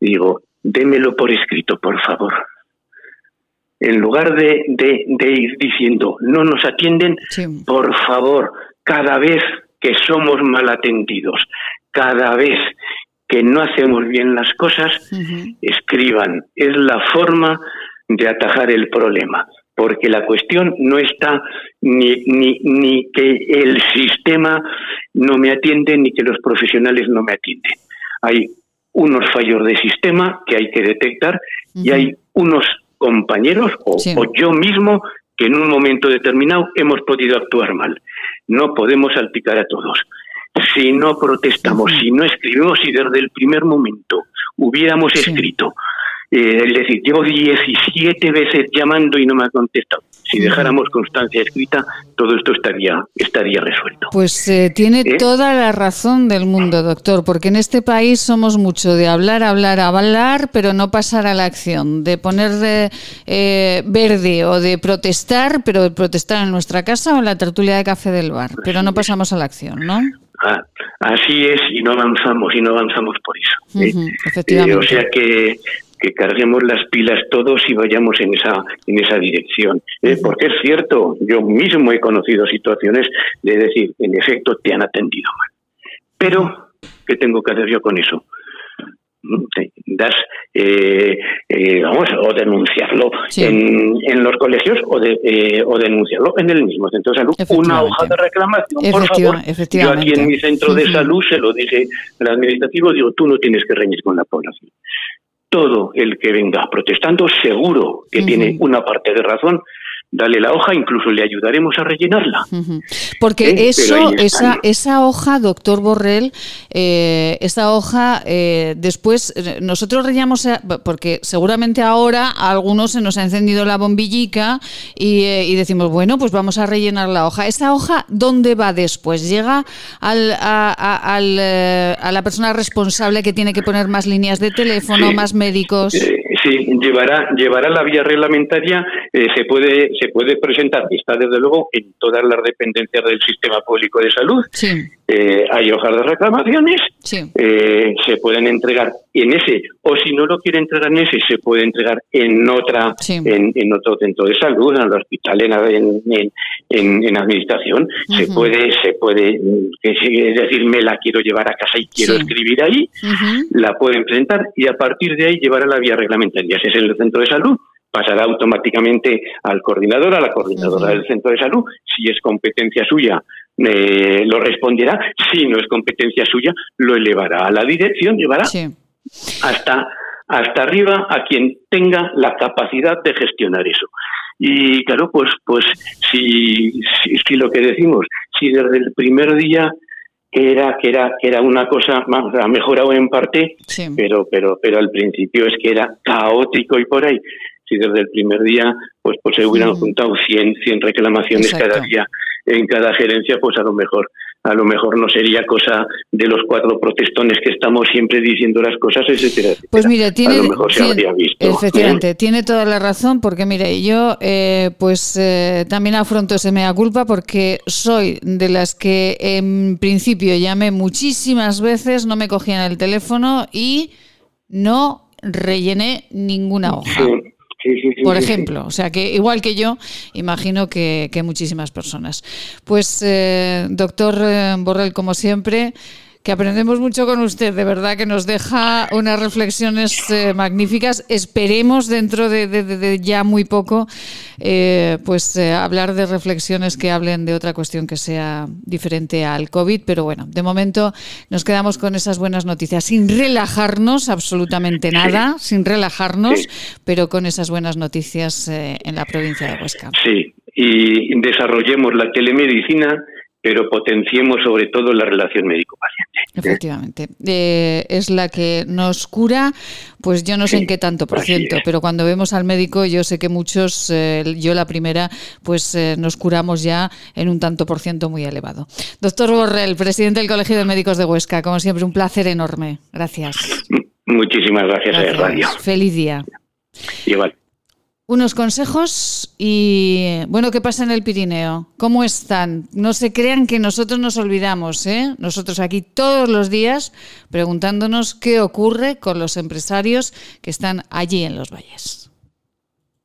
Digo, démelo por escrito, por favor en lugar de, ir diciendo no nos atienden, por favor, cada vez que somos mal atendidos, cada vez que no hacemos bien las cosas, escriban. Es la forma de atajar el problema, porque la cuestión no está ni, ni, ni que el sistema no me atiende ni que los profesionales no me atienden. Hay unos fallos de sistema que hay que detectar y hay unos compañeros o, yo mismo que en un momento determinado hemos podido actuar mal. No podemos salpicar a todos. Si no protestamos, si no escribimos y desde el primer momento hubiéramos escrito eh, es decir, llevo 17 veces llamando y no me ha contestado. Si dejáramos constancia escrita, todo esto estaría, estaría resuelto. Pues eh, tiene ¿Eh? toda la razón del mundo, doctor, porque en este país somos mucho de hablar, hablar, hablar, pero no pasar a la acción, de poner verde o de protestar, pero de protestar en nuestra casa o en la tertulia de café del bar, pero no pasamos a la acción, ¿no? Ah, así es, y no avanzamos, y no avanzamos por eso. efectivamente. o sea que que carguemos las pilas todos y vayamos en esa en esa dirección. Eh, porque es cierto, yo mismo he conocido situaciones de decir, en efecto, te han atendido mal. Pero, ¿qué tengo que hacer yo con eso? Mm, das eh, eh, vamos o denunciarlo en, en, los colegios o, de, o denunciarlo en el mismo centro de salud. Una hoja de reclamación por favor. Yo aquí en mi centro de salud se lo dije al administrativo digo tú no tienes que reñir con la población todo el que venga protestando seguro que tiene una parte de razón dale la hoja, incluso le ayudaremos a rellenarla. Porque ¿Eh? eso, esa, esa hoja, doctor Borrell, eh, esa hoja, eh, después nosotros rellenamos, porque seguramente ahora a algunos se nos ha encendido la bombillica y, decimos, bueno, pues vamos a rellenar la hoja. ¿Esa hoja dónde va después? ¿Llega al, a, a, la persona responsable que tiene que poner más líneas de teléfono, más médicos? Sí, llevará, llevará la vía reglamentaria, se puede se puede presentar, está desde luego en todas las dependencias del sistema público de salud. Eh, hay hojas de reclamaciones eh, se pueden entregar en ese, o si no lo quiere entregar en ese, se puede entregar en otra, en, otro centro de salud, en el hospital, en, en, administración. Se puede, se puede, es decir, me la quiero llevar a casa y quiero escribir ahí, la pueden presentar y a partir de ahí llevar a la vía reglamentaria. Si es en el centro de salud, pasará automáticamente al coordinador, a la coordinadora del centro de salud. Si es competencia suya, eh, lo responderá. Si no es competencia suya, lo elevará a la dirección, llevará hasta, hasta arriba a quien tenga la capacidad de gestionar eso. Y claro, pues, pues si, si, lo que decimos, si desde el primer día era que era que era una cosa más ha mejorado en parte pero pero pero al principio es que era caótico y por ahí si desde el primer día pues pues se hubieran juntado 100 100 reclamaciones cada día en cada gerencia pues a lo mejor a lo mejor no sería cosa de los cuatro protestones que estamos siempre diciendo las cosas, etcétera. Pues mire, tiene, a lo mejor se habría visto. Efectivamente, ¿eh? tiene toda la razón, porque mire, yo eh, pues eh, también afronto ese mea culpa porque soy de las que en principio llamé muchísimas veces, no me cogían el teléfono y no rellené ninguna hoja por ejemplo. O sea que igual que yo, imagino que, muchísimas personas. Pues, eh, doctor eh, Borrell, como siempre, que aprendemos mucho con usted, de verdad que nos deja unas reflexiones eh, magníficas. Esperemos dentro de, ya muy poco, eh, pues eh, hablar de reflexiones que hablen de otra cuestión que sea diferente al COVID, pero bueno, de momento nos quedamos con esas buenas noticias, sin relajarnos absolutamente nada, sin relajarnos, pero con esas buenas noticias en la provincia de Huesca. Sí, y desarrollemos la telemedicina pero potenciemos sobre todo la relación médico-paciente. Efectivamente. Eh, es la que nos cura, pues yo no sé en qué tanto por ciento, pero cuando vemos al médico, yo sé que muchos, eh, yo la primera, pues eh, nos curamos ya en un tanto por ciento muy elevado. Doctor Borrell, presidente del Colegio de Médicos de Huesca, como siempre, un placer enorme. Gracias. Muchísimas gracias, gracias. a Radio. Feliz día. Igual unos consejos y bueno, ¿qué pasa en el Pirineo? ¿Cómo están? No se crean que nosotros nos olvidamos, ¿eh? Nosotros aquí todos los días preguntándonos qué ocurre con los empresarios que están allí en los valles.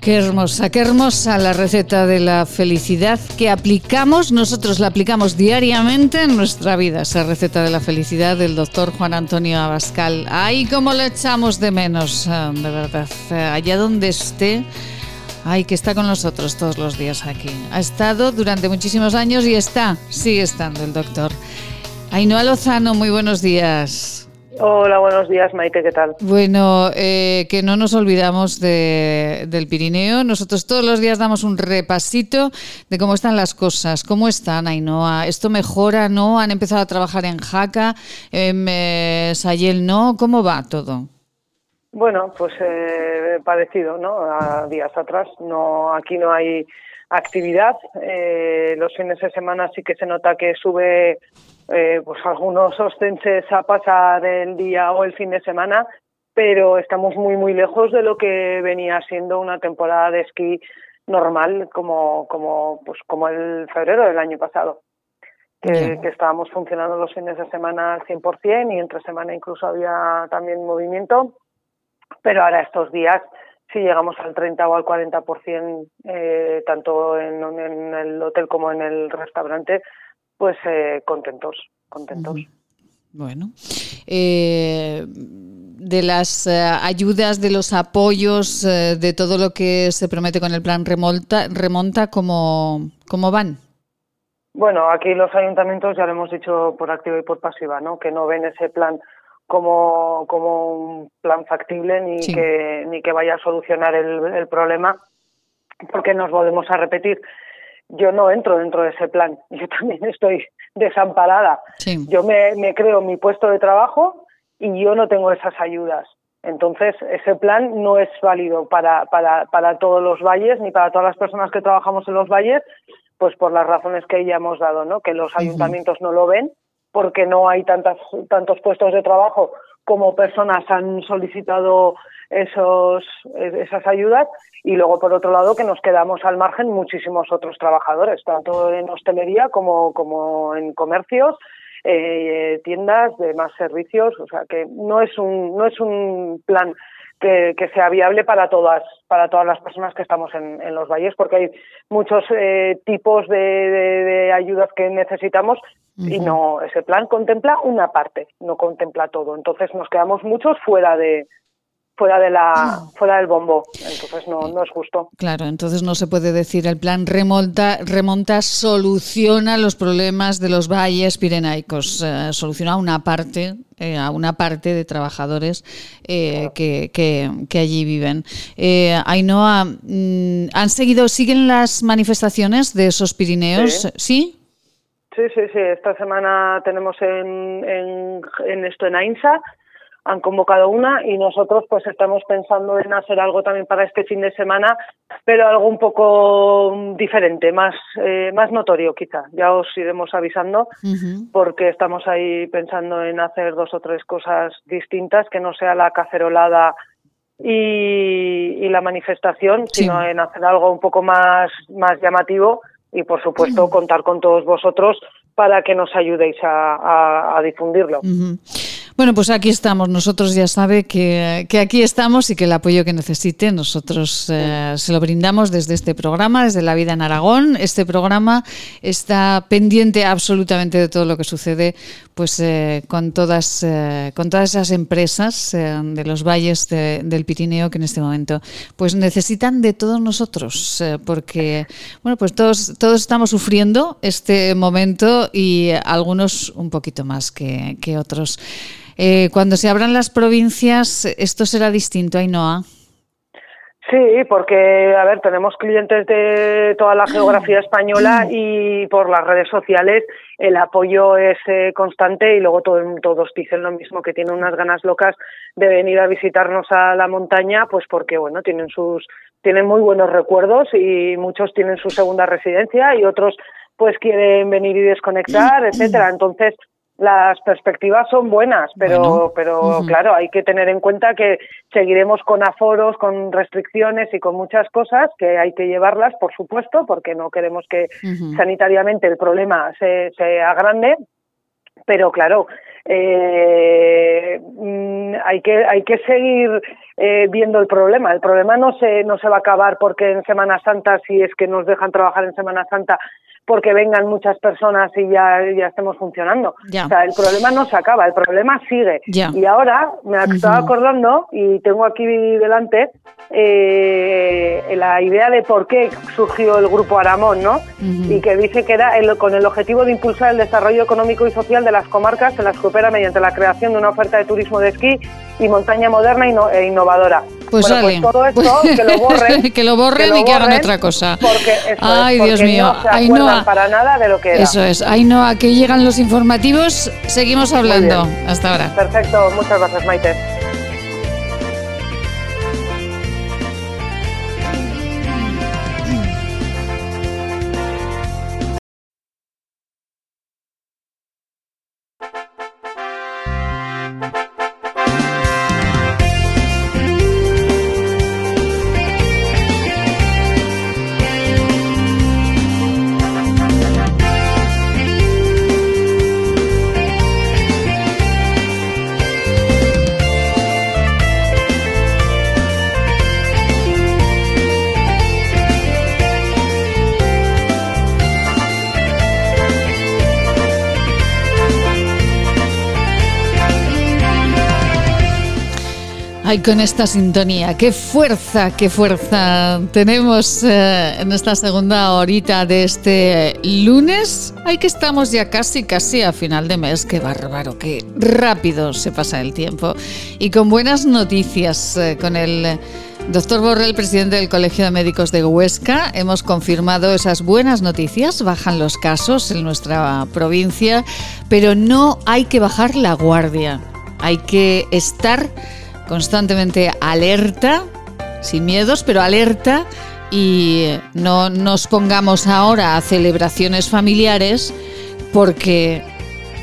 Qué hermosa, qué hermosa la receta de la felicidad que aplicamos, nosotros la aplicamos diariamente en nuestra vida, esa receta de la felicidad del doctor Juan Antonio Abascal. Ay, cómo le echamos de menos, eh, de verdad, eh, allá donde esté. Ay, que está con nosotros todos los días aquí. Ha estado durante muchísimos años y está, sigue estando el doctor. Ainhoa Lozano, muy buenos días. Hola, buenos días, Maite, ¿qué tal? Bueno, eh, que no nos olvidamos de, del Pirineo. Nosotros todos los días damos un repasito de cómo están las cosas. ¿Cómo están, Ainhoa? ¿Esto mejora, no? ¿Han empezado a trabajar en Jaca? ¿En eh, Sayel no? ¿Cómo va todo? Bueno, pues eh, parecido, ¿no? A días atrás. No, aquí no hay actividad. Eh, los fines de semana sí que se nota que sube eh, pues algunos ostenses a pasar el día o el fin de semana, pero estamos muy muy lejos de lo que venía siendo una temporada de esquí normal como como pues como el febrero del año pasado. Que, estábamos funcionando los fines de semana al 100% y entre semana incluso había también movimiento, pero ahora estos días si llegamos al 30 o al 40% eh, tanto en, en el hotel como en el restaurante, pues eh, contentos, contentos. Bueno, eh, de las eh, ayudas, de los apoyos, de todo lo que se promete con el plan remonta, remonta ¿cómo, ¿cómo van? Bueno, aquí los ayuntamientos ya lo hemos dicho por activa y por pasiva, ¿no? Que no ven ese plan como, como un plan factible ni que ni que vaya a solucionar el, el problema, porque nos volvemos a repetir yo no entro dentro de ese plan. *laughs* Yo también estoy desamparada. Yo me, me, creo mi puesto de trabajo y yo no tengo esas ayudas. Entonces, ese plan no es válido para, para, para todos los valles ni para todas las personas que trabajamos en los valles, pues por las razones que ya hemos dado, ¿no? Que los ayuntamientos no lo ven porque no hay tantas, tantos puestos de trabajo como personas han solicitado esos, esas ayudas y luego por otro lado que nos quedamos al margen muchísimos otros trabajadores, tanto en hostelería como, como en comercios, eh, tiendas de más servicios, o sea que no es un, no es un plan que, sea viable para todas para todas las personas que estamos en, en los valles porque hay muchos eh, tipos de, ayudas que necesitamos y no ese plan contempla una parte no contempla todo. Entonces nos quedamos muchos fuera de, fuera de la ah. fuera del bombo. Entonces no, no es justo. Claro entonces no se puede decir el plan remonta remonta soluciona los problemas de los valles pirenaicos eh, soluciona una parte eh, a una parte de trabajadores eh, que, que, allí viven. Eh, Ainhoa mm, han seguido siguen las manifestaciones de esos Pirineos sí. Sí sí sí, esta semana tenemos en, en, en esto en Ainsa han convocado una y nosotros pues estamos pensando en hacer algo también para este fin de semana, pero algo un poco diferente, más eh, más notorio quizá. Ya os iremos avisando porque estamos ahí pensando en hacer dos o tres cosas distintas que no sea la cacerolada y, la manifestación, sino en hacer algo un poco más más llamativo y por supuesto contar con todos vosotros para que nos ayudéis a, a, difundirlo. Bueno, pues aquí estamos. Nosotros ya sabe que, aquí estamos y que el apoyo que necesite nosotros eh, se lo brindamos desde este programa, desde La Vida en Aragón. Este programa está pendiente absolutamente de todo lo que sucede pues eh, con, todas, eh, con todas esas empresas de los valles del Pirineo que en este momento pues necesitan de todos nosotros porque bueno pues todos, todos estamos sufriendo este momento y algunos un poquito más que, que otros. Eh, cuando se abran las provincias, ¿esto será distinto, Ainhoa? Sí, porque, a ver, tenemos clientes de toda la geografía *clears throat* española y por las redes sociales el apoyo es eh, constante y luego todos dicen lo mismo, que tienen unas ganas locas de venir a visitarnos a la montaña, pues porque, bueno, tienen sus tienen muy buenos recuerdos y muchos tienen su segunda residencia y otros pues quieren venir y desconectar, *clears throat* etcétera. Entonces, las perspectivas son buenas, pero, pero claro, hay que tener en cuenta que seguiremos con aforos, con restricciones y con muchas cosas que hay que llevarlas, por supuesto, porque no queremos que sanitariamente el problema se, se agrande, pero claro, eh, mm, hay que hay que seguir eh, viendo el problema. El problema no se no se va a acabar porque en Semana Santa, si es que nos dejan trabajar en Semana Santa, porque vengan muchas personas y ya, ya estemos funcionando. O sea, el problema no se acaba, el problema sigue. Y ahora me estaba acordando y tengo aquí delante eh, la idea de por qué surgió el grupo Aramón, ¿no? Y que dice que era con el objetivo de impulsar el desarrollo económico y social de las comarcas en las que opera mediante la creación de una oferta de turismo de esquí y montaña moderna e innovadora. Pues, pues todo esto *laughs* que lo borren, *laughs* que lo borren y que hagan otra cosa. Porque Ay, Dios mío, no se para nada de lo que era. Eso es. Ahí no, aquí llegan los informativos. Seguimos hablando. Hasta ahora. Perfecto. Muchas gracias, Maite. Ay, con esta sintonía, qué fuerza, qué fuerza tenemos eh, en esta segunda horita de este lunes. Ay, que estamos ya casi, casi a final de mes. Qué bárbaro, qué rápido se pasa el tiempo. Y con buenas noticias, eh, con el doctor Borrell, presidente del Colegio de Médicos de Huesca, hemos confirmado esas buenas noticias. Bajan los casos en nuestra provincia, pero no hay que bajar la guardia. Hay que estar constantemente alerta, sin miedos, pero alerta y no nos pongamos ahora a celebraciones familiares porque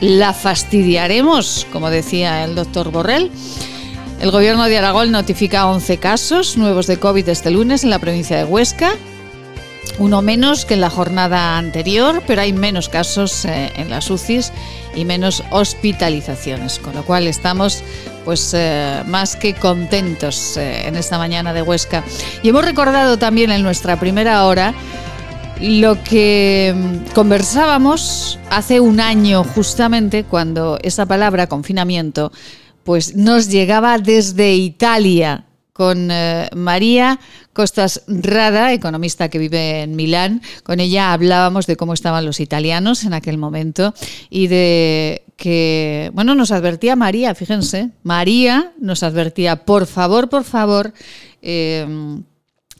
la fastidiaremos, como decía el doctor Borrell. El gobierno de Aragón notifica 11 casos nuevos de COVID este lunes en la provincia de Huesca uno menos que en la jornada anterior, pero hay menos casos eh, en las UCIs y menos hospitalizaciones, con lo cual estamos pues eh, más que contentos eh, en esta mañana de Huesca. Y hemos recordado también en nuestra primera hora lo que mm, conversábamos hace un año justamente cuando esa palabra confinamiento pues nos llegaba desde Italia con María Costas Rada, economista que vive en Milán. Con ella hablábamos de cómo estaban los italianos en aquel momento y de que, bueno, nos advertía María, fíjense, María nos advertía, por favor, por favor, eh,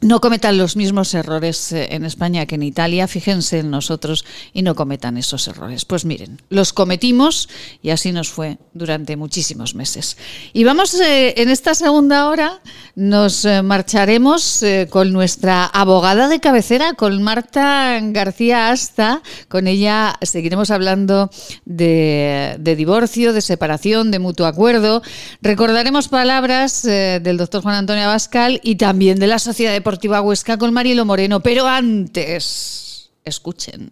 no cometan los mismos errores eh, en España que en Italia, fíjense en nosotros y no cometan esos errores. Pues miren, los cometimos y así nos fue durante muchísimos meses. Y vamos, eh, en esta segunda hora, nos eh, marcharemos con nuestra abogada de cabecera, con Marta García Asta. Con ella seguiremos hablando de, divorcio, de separación, de mutuo acuerdo. Recordaremos palabras del doctor Juan Antonio Abascal y también de la Sociedad de Deportiva Huesca con Marielo Moreno. Pero antes, escuchen.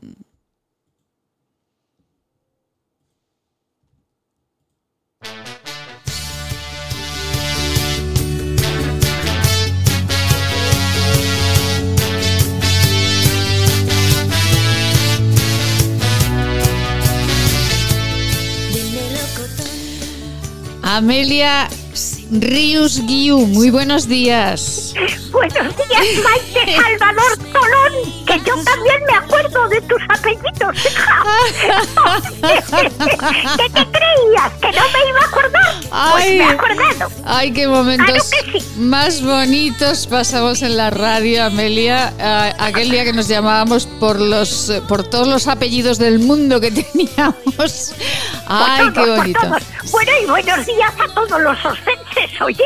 Amelia Rius Guiu, muy buenos días. Buenos días, Maite Salvador Tolón, que yo también me acuerdo de tus apellidos, *laughs* ¿Qué te creías? ¿Que no me iba a acordar? Pues me he acordado. Ay, qué momentos más bonitos pasamos en la radio, Amelia. aquel día que nos llamábamos por los por todos los apellidos del mundo que *laughs* teníamos. Ay, qué bonito. Bueno, y buenos días a todos los ostenses, oye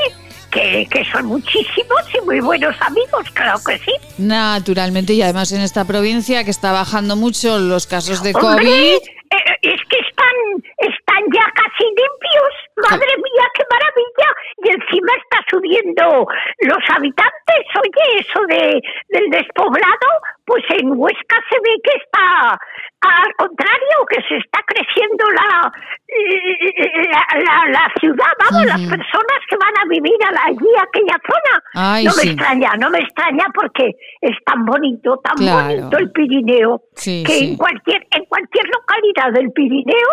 que, son muchísimos y muy buenos amigos, claro que sí. Naturalmente, y además en esta provincia que está bajando mucho los casos de COVID. Eh, es que están, están ya casi limpios. Madre mía, qué maravilla. Y encima está subiendo los habitantes. Oye, eso de, del despoblado, pues en Huesca se ve que está al contrario, que se está creciendo la, la, la, ciudad, vamos, las personas que van a vivir allí, a aquella zona. no me extraña, no me extraña porque es tan bonito, tan bonito el Pirineo, que en cualquier en cualquier localidad del Pirineo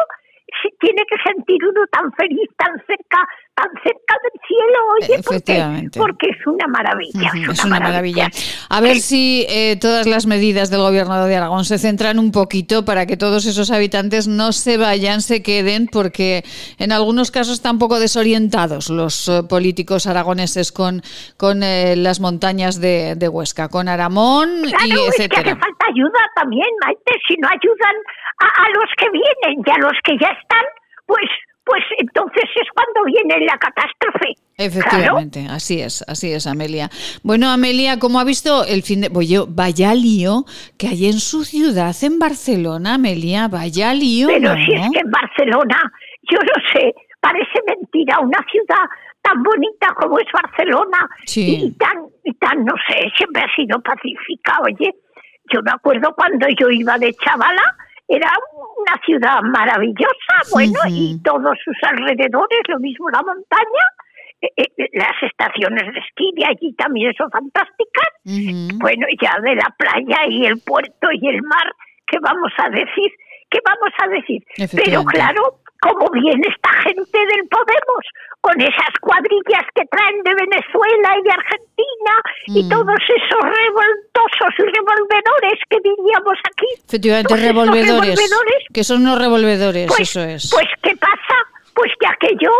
tiene que sentir uno tan feliz, tan cerca tan cerca del cielo, oye, porque, porque es una maravilla. es una, maravilla. A ver si eh, todas las medidas del gobierno de Aragón se centran un poquito para que todos esos habitantes no se vayan, se queden, porque en algunos casos están un poco desorientados los eh, políticos aragoneses con, con eh, las montañas de, Huesca, con Aramón y etcétera. Es que hace falta ayuda también, Maite, si no ayudan a los que vienen y a los que ya están, pues pues entonces es cuando viene la catástrofe. Efectivamente, así es, así es, Amelia. Bueno, Amelia, ¿cómo ha visto el fin de... Oye, vaya lío que hay en su ciudad, en Barcelona, Amelia, vaya lío, Pero si es que en Barcelona, yo no sé, parece mentira, una ciudad tan bonita como es Barcelona y tan, y tan, no sé, siempre ha sido pacífica, oye. Yo me acuerdo cuando yo iba de chavala, era una ciudad maravillosa, bueno, y todos sus alrededores, lo mismo la montaña, eh, eh, las estaciones de esquí de allí también son fantásticas, bueno, ya de la playa y el puerto y el mar, ¿qué vamos a decir? ¿Qué vamos a decir? Pero claro, como viene esta gente del Podemos, con esas cuadrillas que traen de Venezuela y de Argentina y mm. todos esos revoltosos y revolvedores que diríamos aquí. Efectivamente, revolvedores, Que son unos revolvedores, pues, eso es. Pues, ¿qué pasa? Pues que aquello,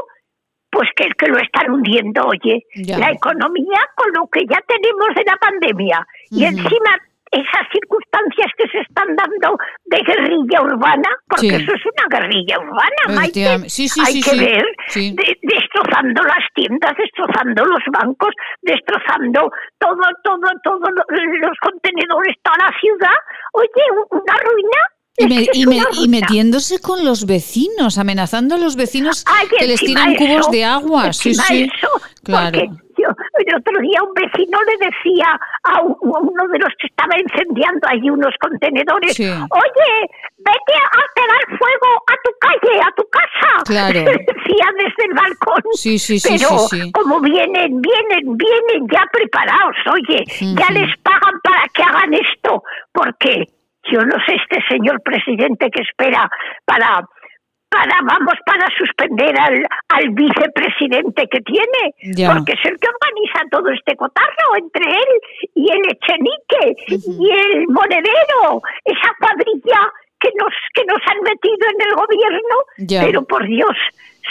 pues que, que lo están hundiendo, oye, la economía con lo que ya tenemos de la pandemia. Y encima esas circunstancias que se están dando de guerrilla urbana, porque eso es una guerrilla urbana, Maite. Hay que ver, destrozando las tiendas, destrozando los bancos, destrozando todo, todo, todos los contenedores, toda la ciudad. Oye, una ruina y, metiéndose con los vecinos, amenazando a los vecinos que les tiran cubos de agua. Sí, sí. claro. El otro día un vecino le decía a, uno de los que estaba incendiando allí unos contenedores, oye, vete a pegar fuego a tu calle, a tu casa. Claro. *laughs* decía desde el balcón. Sí, sí, sí. Pero como vienen, vienen, vienen ya preparados, oye, ya les pagan para que hagan esto, porque yo no sé este señor presidente que espera para para vamos para suspender al, al vicepresidente que tiene porque es el que organiza todo este cotarro entre él y el Echenique y el monedero esa cuadrilla que nos que nos han metido en el gobierno. Pero por Dios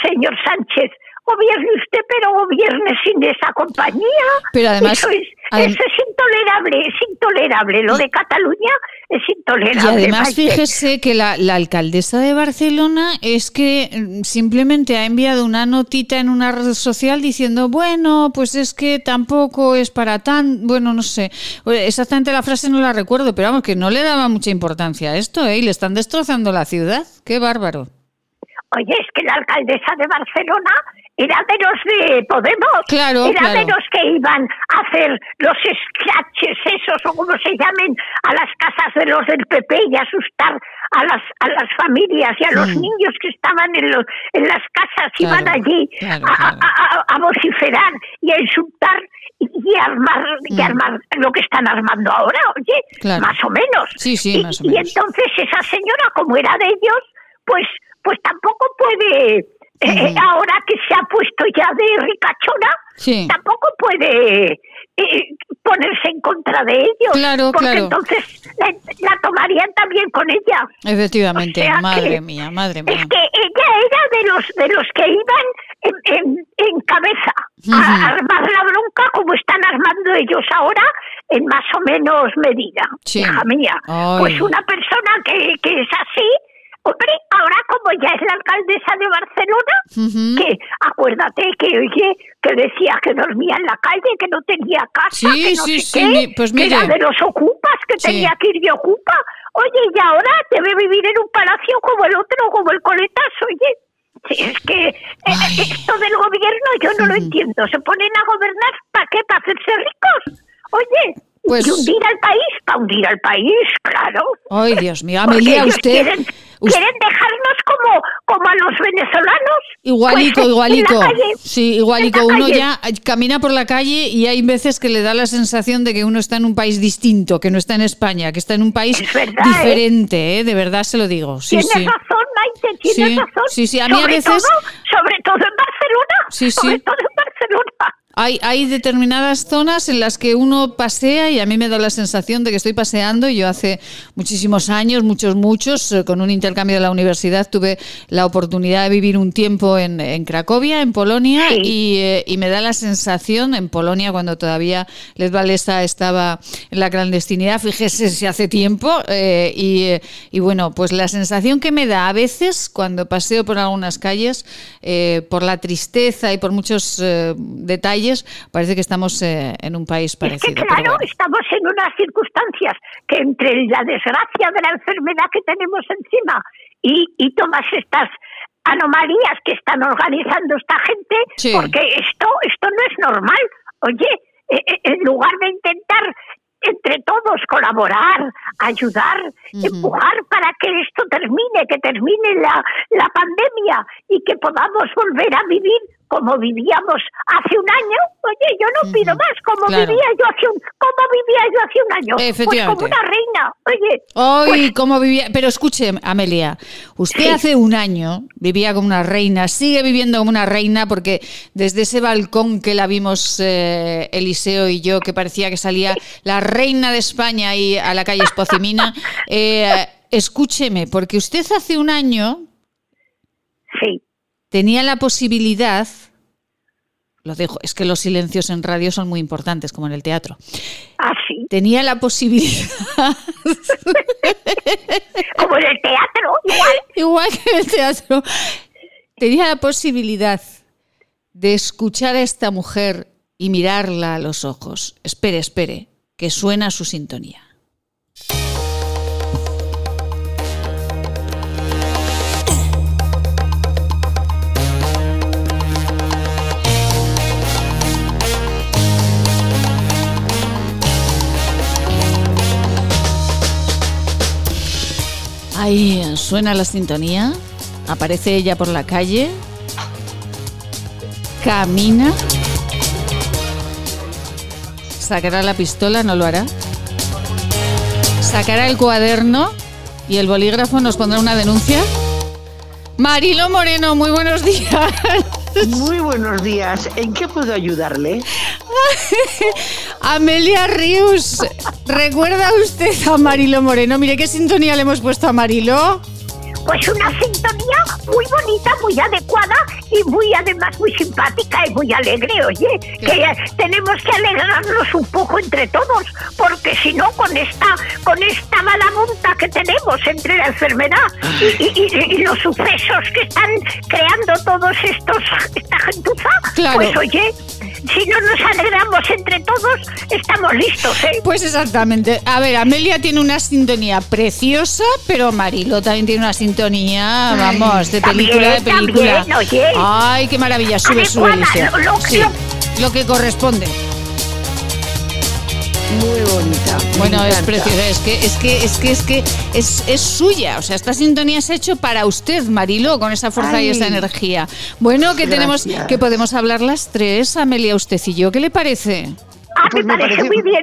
señor Sánchez gobierne usted, pero gobierne sin esa compañía. Pero además, eso es, intolerable, es intolerable. Lo de Cataluña es intolerable. Y además, fíjese que la, alcaldesa de Barcelona es que mm, simplemente ha enviado una notita en una red social diciendo, bueno, pues es que tampoco es para tan, bueno, no sé, exactamente la frase no la recuerdo, pero vamos, que no le daba mucha importancia a esto, ¿eh? Y le están destrozando la ciudad. Qué bárbaro. Oye, es que la alcaldesa de Barcelona era de los de Podemos, claro, era de los que iban a hacer los scratches esos o como se llamen a las casas de los del PP y asustar a las a las familias y a los mm. niños que estaban en los en las casas iban allí a, vociferar y a insultar y armar y mm. armar lo que están armando ahora, oye, más o menos. Sí, sí, más o menos. y entonces esa señora como era de ellos, pues pues tampoco puede eh, ahora que se ha puesto ya de ricachona, tampoco puede eh, ponerse en contra de ellos. Claro, porque entonces la, tomarían también con ella. Efectivamente, madre mía, madre mía. Es que ella era de los de los que iban en, cabeza a armar la bronca como están armando ellos ahora en más o menos medida, hija mía. Pues una persona que, que es así Hombre, ahora como ya es la alcaldesa de Barcelona, que acuérdate que oye, que decía que dormía en la calle, que no tenía casa, que no sé qué, pues que era de los ocupas, que tenía que ir de ocupa. Oye, y ahora debe vivir en un palacio como el otro, como el coletazo, oye. es que eh, esto del gobierno yo no lo entiendo. Se ponen a gobernar, ¿para qué? ¿Para hacerse ricos? Oye, Pues... Y hundir al país, para hundir al país, claro. Ay, Dios mío, Amelia, usted... Quieren, dejarnos como, como a los venezolanos. Igualico, pues, igualico. Sí, igualico. Uno ya camina por la calle y hay veces que le da la sensación de que uno está en un país distinto, que no está en España, que está en un país ¿eh? diferente, ¿eh? de verdad se lo digo. Sí, tienes razón, Maite, tienes razón. Sí, sí, a mí a veces... sobre todo en Barcelona. Sí, sí. Sobre todo en Barcelona. Hay, hay determinadas zonas en las que uno pasea y a mí me da la sensación de que estoy paseando. Yo hace muchísimos años, muchos, muchos, eh, con un intercambio de la universidad tuve la oportunidad de vivir un tiempo en, en Cracovia, en Polonia, y, eh, y, me da la sensación, en Polonia, cuando todavía Led Walesa estaba en la clandestinidad, fíjese si hace tiempo, eh, y, y, bueno, pues la sensación que me da a veces cuando paseo por algunas calles, por la tristeza y por muchos detalles, parece que estamos eh, en un país parecido. Es que, claro, estamos en unas circunstancias que entre la desgracia de la enfermedad que tenemos encima y, y todas estas anomalías que están organizando esta gente, porque esto, esto no es normal. Oye, eh, eh, en lugar de intentar entre todos colaborar, ayudar, empujar para que esto termine, que termine la, la pandemia y que podamos volver a vivir como vivíamos hace un año, oye, yo no pido más, como vivía yo hace un, como vivía yo hace un año, pues como una reina, oye. Ay, pues vivía, pero escuche, Amelia, usted hace un año vivía como una reina, sigue viviendo como una reina, porque desde ese balcón que la vimos eh, Eliseo y yo, que parecía que salía la reina de España ahí a la calle Espocimina, *laughs* eh, escúcheme, porque usted hace un año... Tenía la posibilidad, lo dejo, es que los silencios en radio son muy importantes, como en el teatro. Ah, sí. Tenía la posibilidad. *laughs* como en el teatro, igual. Igual que en el teatro. Tenía la posibilidad de escuchar a esta mujer y mirarla a los ojos. Espere, espere, que suena su sintonía. Ahí suena la sintonía, aparece ella por la calle, camina, sacará la pistola, no lo hará, sacará el cuaderno y el bolígrafo nos pondrá una denuncia. Marilo Moreno, muy buenos días. Muy buenos días. ¿En qué puedo ayudarle? *laughs* Amelia Rius, ¿recuerda usted a Marilo Moreno? Mire qué sintonía le hemos puesto a Marilo. Pues una sintonía muy bonita, muy adecuada y muy además muy simpática y muy alegre, oye, que tenemos que alegrarnos un poco entre todos, porque si no con esta con esta mala monta que tenemos entre la enfermedad y, los sucesos que están creando todos estos esta gentuza, pues oye, si no nos alegramos entre todos, estamos listos, ¿eh? Pues exactamente. A ver, Amelia tiene una sintonía preciosa, pero Marilo también tiene una sintonía, vamos, de película, de película. Ay, qué maravilla, sube, sube, lo que corresponde. Muy bonita. Bueno, es preciosa. Es que, es que, es que, es que es, suya. O sea, esta sintonía se ha hecho para usted, Marilo, con esa fuerza y esa energía. Bueno, que tenemos, que podemos hablar las tres, Amelia, usted y yo. ¿Qué le parece? Ah, me, parece, muy bien.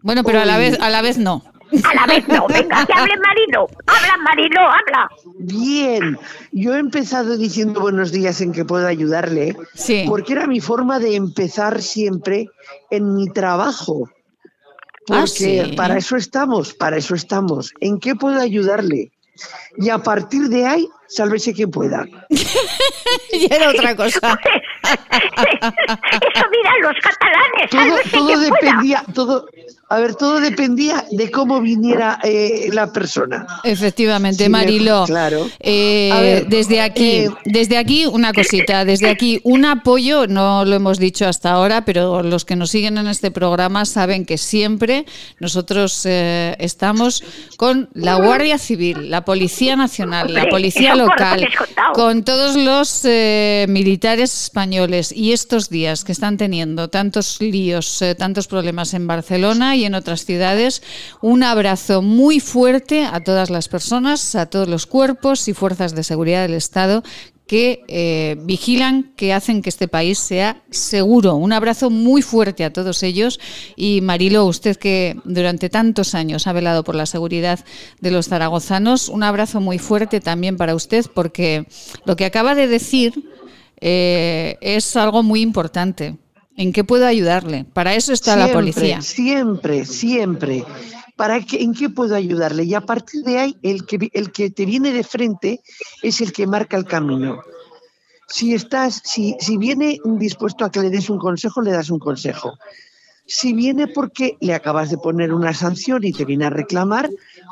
Bueno, pero a la vez, a la vez no. A la vez no, venga, que hable Marilo. Habla Marilo, habla. Bien, yo he empezado diciendo buenos días en que puedo ayudarle, sí. porque era mi forma de empezar siempre en mi trabajo. Ah, porque para eso estamos, para eso estamos. ¿En qué puedo ayudarle? Y a partir de ahí, sálvese quien pueda. *laughs* y era otra cosa. *laughs* *laughs* eso dirán los catalanes. Todo, todo dependía, todo, a ver, todo dependía de cómo viniera eh, la persona. Efectivamente, Marilo. Claro. Eh, desde aquí, eh, desde aquí una cosita, desde aquí un apoyo, no lo hemos dicho hasta ahora, pero los que nos siguen en este programa saben que siempre nosotros estamos con la Guardia Civil, la Policía Nacional, la Policía Local, con todos los militares españoles y estos días que están teniendo tantos líos, tantos problemas en Barcelona y en otras ciudades. Un abrazo muy fuerte a todas las personas, a todos los cuerpos y fuerzas de seguridad del Estado que eh, vigilan, que hacen que este país sea seguro. Un abrazo muy fuerte a todos ellos. Y Marilo, usted que durante tantos años ha velado por la seguridad de los zaragozanos, un abrazo muy fuerte también para usted, porque lo que acaba de decir eh, es algo muy importante. ¿En qué puedo ayudarle? Para eso está la policía. Siempre, siempre. ¿Para qué, ¿En qué puedo ayudarle? Y a partir de ahí, el que, el que te viene de frente es el que marca el camino. Si, estás, si, si viene dispuesto a que le des un consejo, le das un consejo. Si viene porque le acabas de poner una sanción y te viene a reclamar,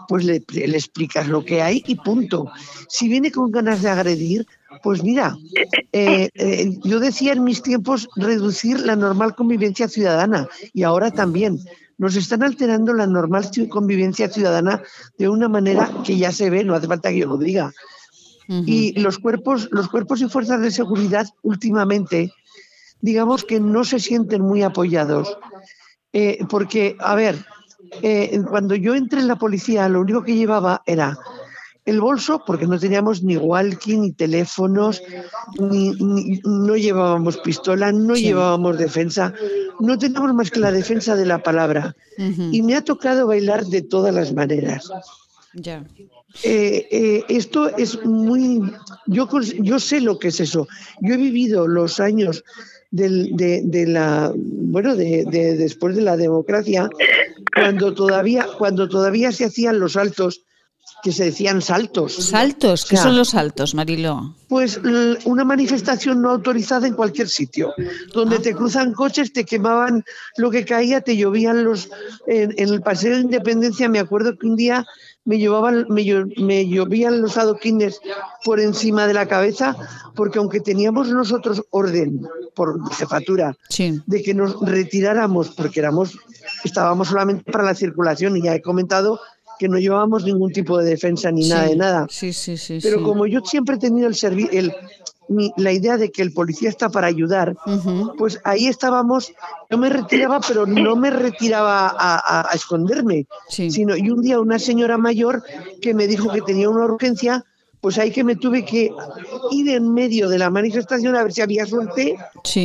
pues le, le, explicas lo que hay y punto. Si viene con ganas de agredir, pues mira, eh, eh, yo decía en mis tiempos reducir la normal convivencia ciudadana y ahora también nos están alterando la normal convivencia ciudadana de una manera que ya se ve, no hace falta que yo lo diga. Y los cuerpos, los cuerpos y fuerzas de seguridad últimamente, digamos que no se sienten muy apoyados. Eh, porque, a ver, cuando yo entré en la policía, lo único que llevaba era el bolso, porque no teníamos ni walkie, ni teléfonos, ni, no llevábamos pistola, no llevábamos defensa, no teníamos más que la defensa de la palabra. Y me ha tocado bailar de todas las maneras. Ya. Eh, eh, esto es muy. Yo, yo sé lo que es eso. Yo he vivido los años de, de, la. Bueno, de, después de la democracia, cuando todavía, cuando todavía se hacían los altos que se decían saltos. ¿Saltos? ¿Qué son los saltos, Marilo? Pues una manifestación no autorizada en cualquier sitio, donde ah. te cruzan coches, te quemaban lo que caía, te llovían los... En, el Paseo de Independencia me acuerdo que un día me, llevaban, me, me llovían los adoquines por encima de la cabeza, porque aunque teníamos nosotros orden por jefatura de que nos retiráramos, porque éramos, estábamos solamente para la circulación, y ya he comentado que no llevábamos ningún tipo de defensa ni nada de nada. Sí, sí, sí. Pero como yo siempre he tenido el, el la idea de que el policía está para ayudar, pues ahí estábamos, yo me retiraba, pero no me retiraba a, esconderme, sino y un día una señora mayor que me dijo que tenía una urgencia, pues ahí que me tuve que ir en medio de la manifestación a ver si había suerte,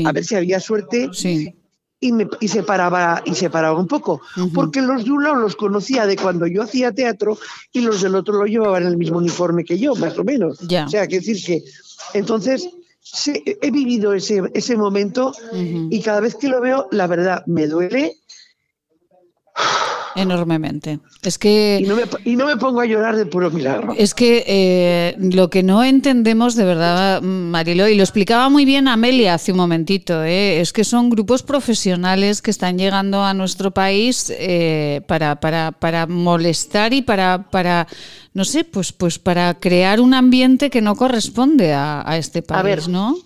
a ver si había suerte, y, me, y, se paraba y se paraba un poco, porque los de un lado los conocía de cuando yo hacía teatro y los del otro lo llevaban el mismo uniforme que yo, más o menos. O sea, que decir que entonces he vivido ese, ese momento y cada vez que lo veo, la verdad, me duele Enormemente. Es que. Y no, me, pongo a llorar de puro milagro. Es que eh, lo que no entendemos de verdad, Marilo, y lo explicaba muy bien Amelia hace un momentito, eh, es que son grupos profesionales que están llegando a nuestro país eh, para, para, para molestar y para, para no sé, pues, pues para crear un ambiente que no corresponde a, este país, a ver, ¿no?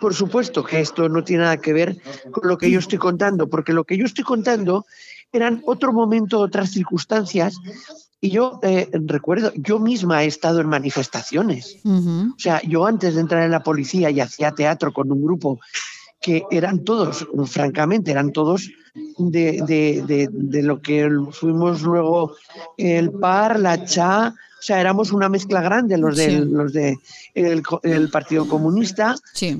por supuesto que esto no tiene nada que ver con lo que yo estoy contando, porque lo que yo estoy contando eran otro momento, otras circunstancias. Y yo eh, recuerdo, yo misma he estado en manifestaciones. O sea, yo antes de entrar en la policía y hacía teatro con un grupo que eran todos, francamente, eran todos de, lo que fuimos luego el PAR, la CHA, o sea, éramos una mezcla grande los de los de el, Partido Comunista. Sí.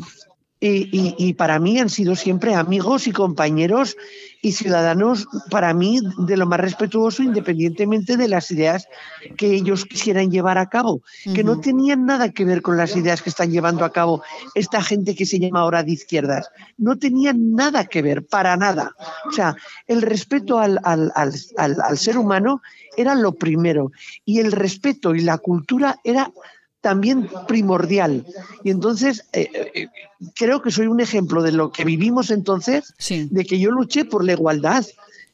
Y, y, para mí han sido siempre amigos y compañeros y ciudadanos para mí de lo más respetuoso independientemente de las ideas que ellos quisieran llevar a cabo, que no tenían nada que ver con las ideas que están llevando a cabo esta gente que se llama ahora de izquierdas, no tenían nada que ver, para nada. O sea, el respeto al, al, al, al ser humano era lo primero y el respeto y la cultura era también primordial. Y entonces eh, eh, creo que soy un ejemplo de lo que vivimos entonces, de que yo luché por la igualdad,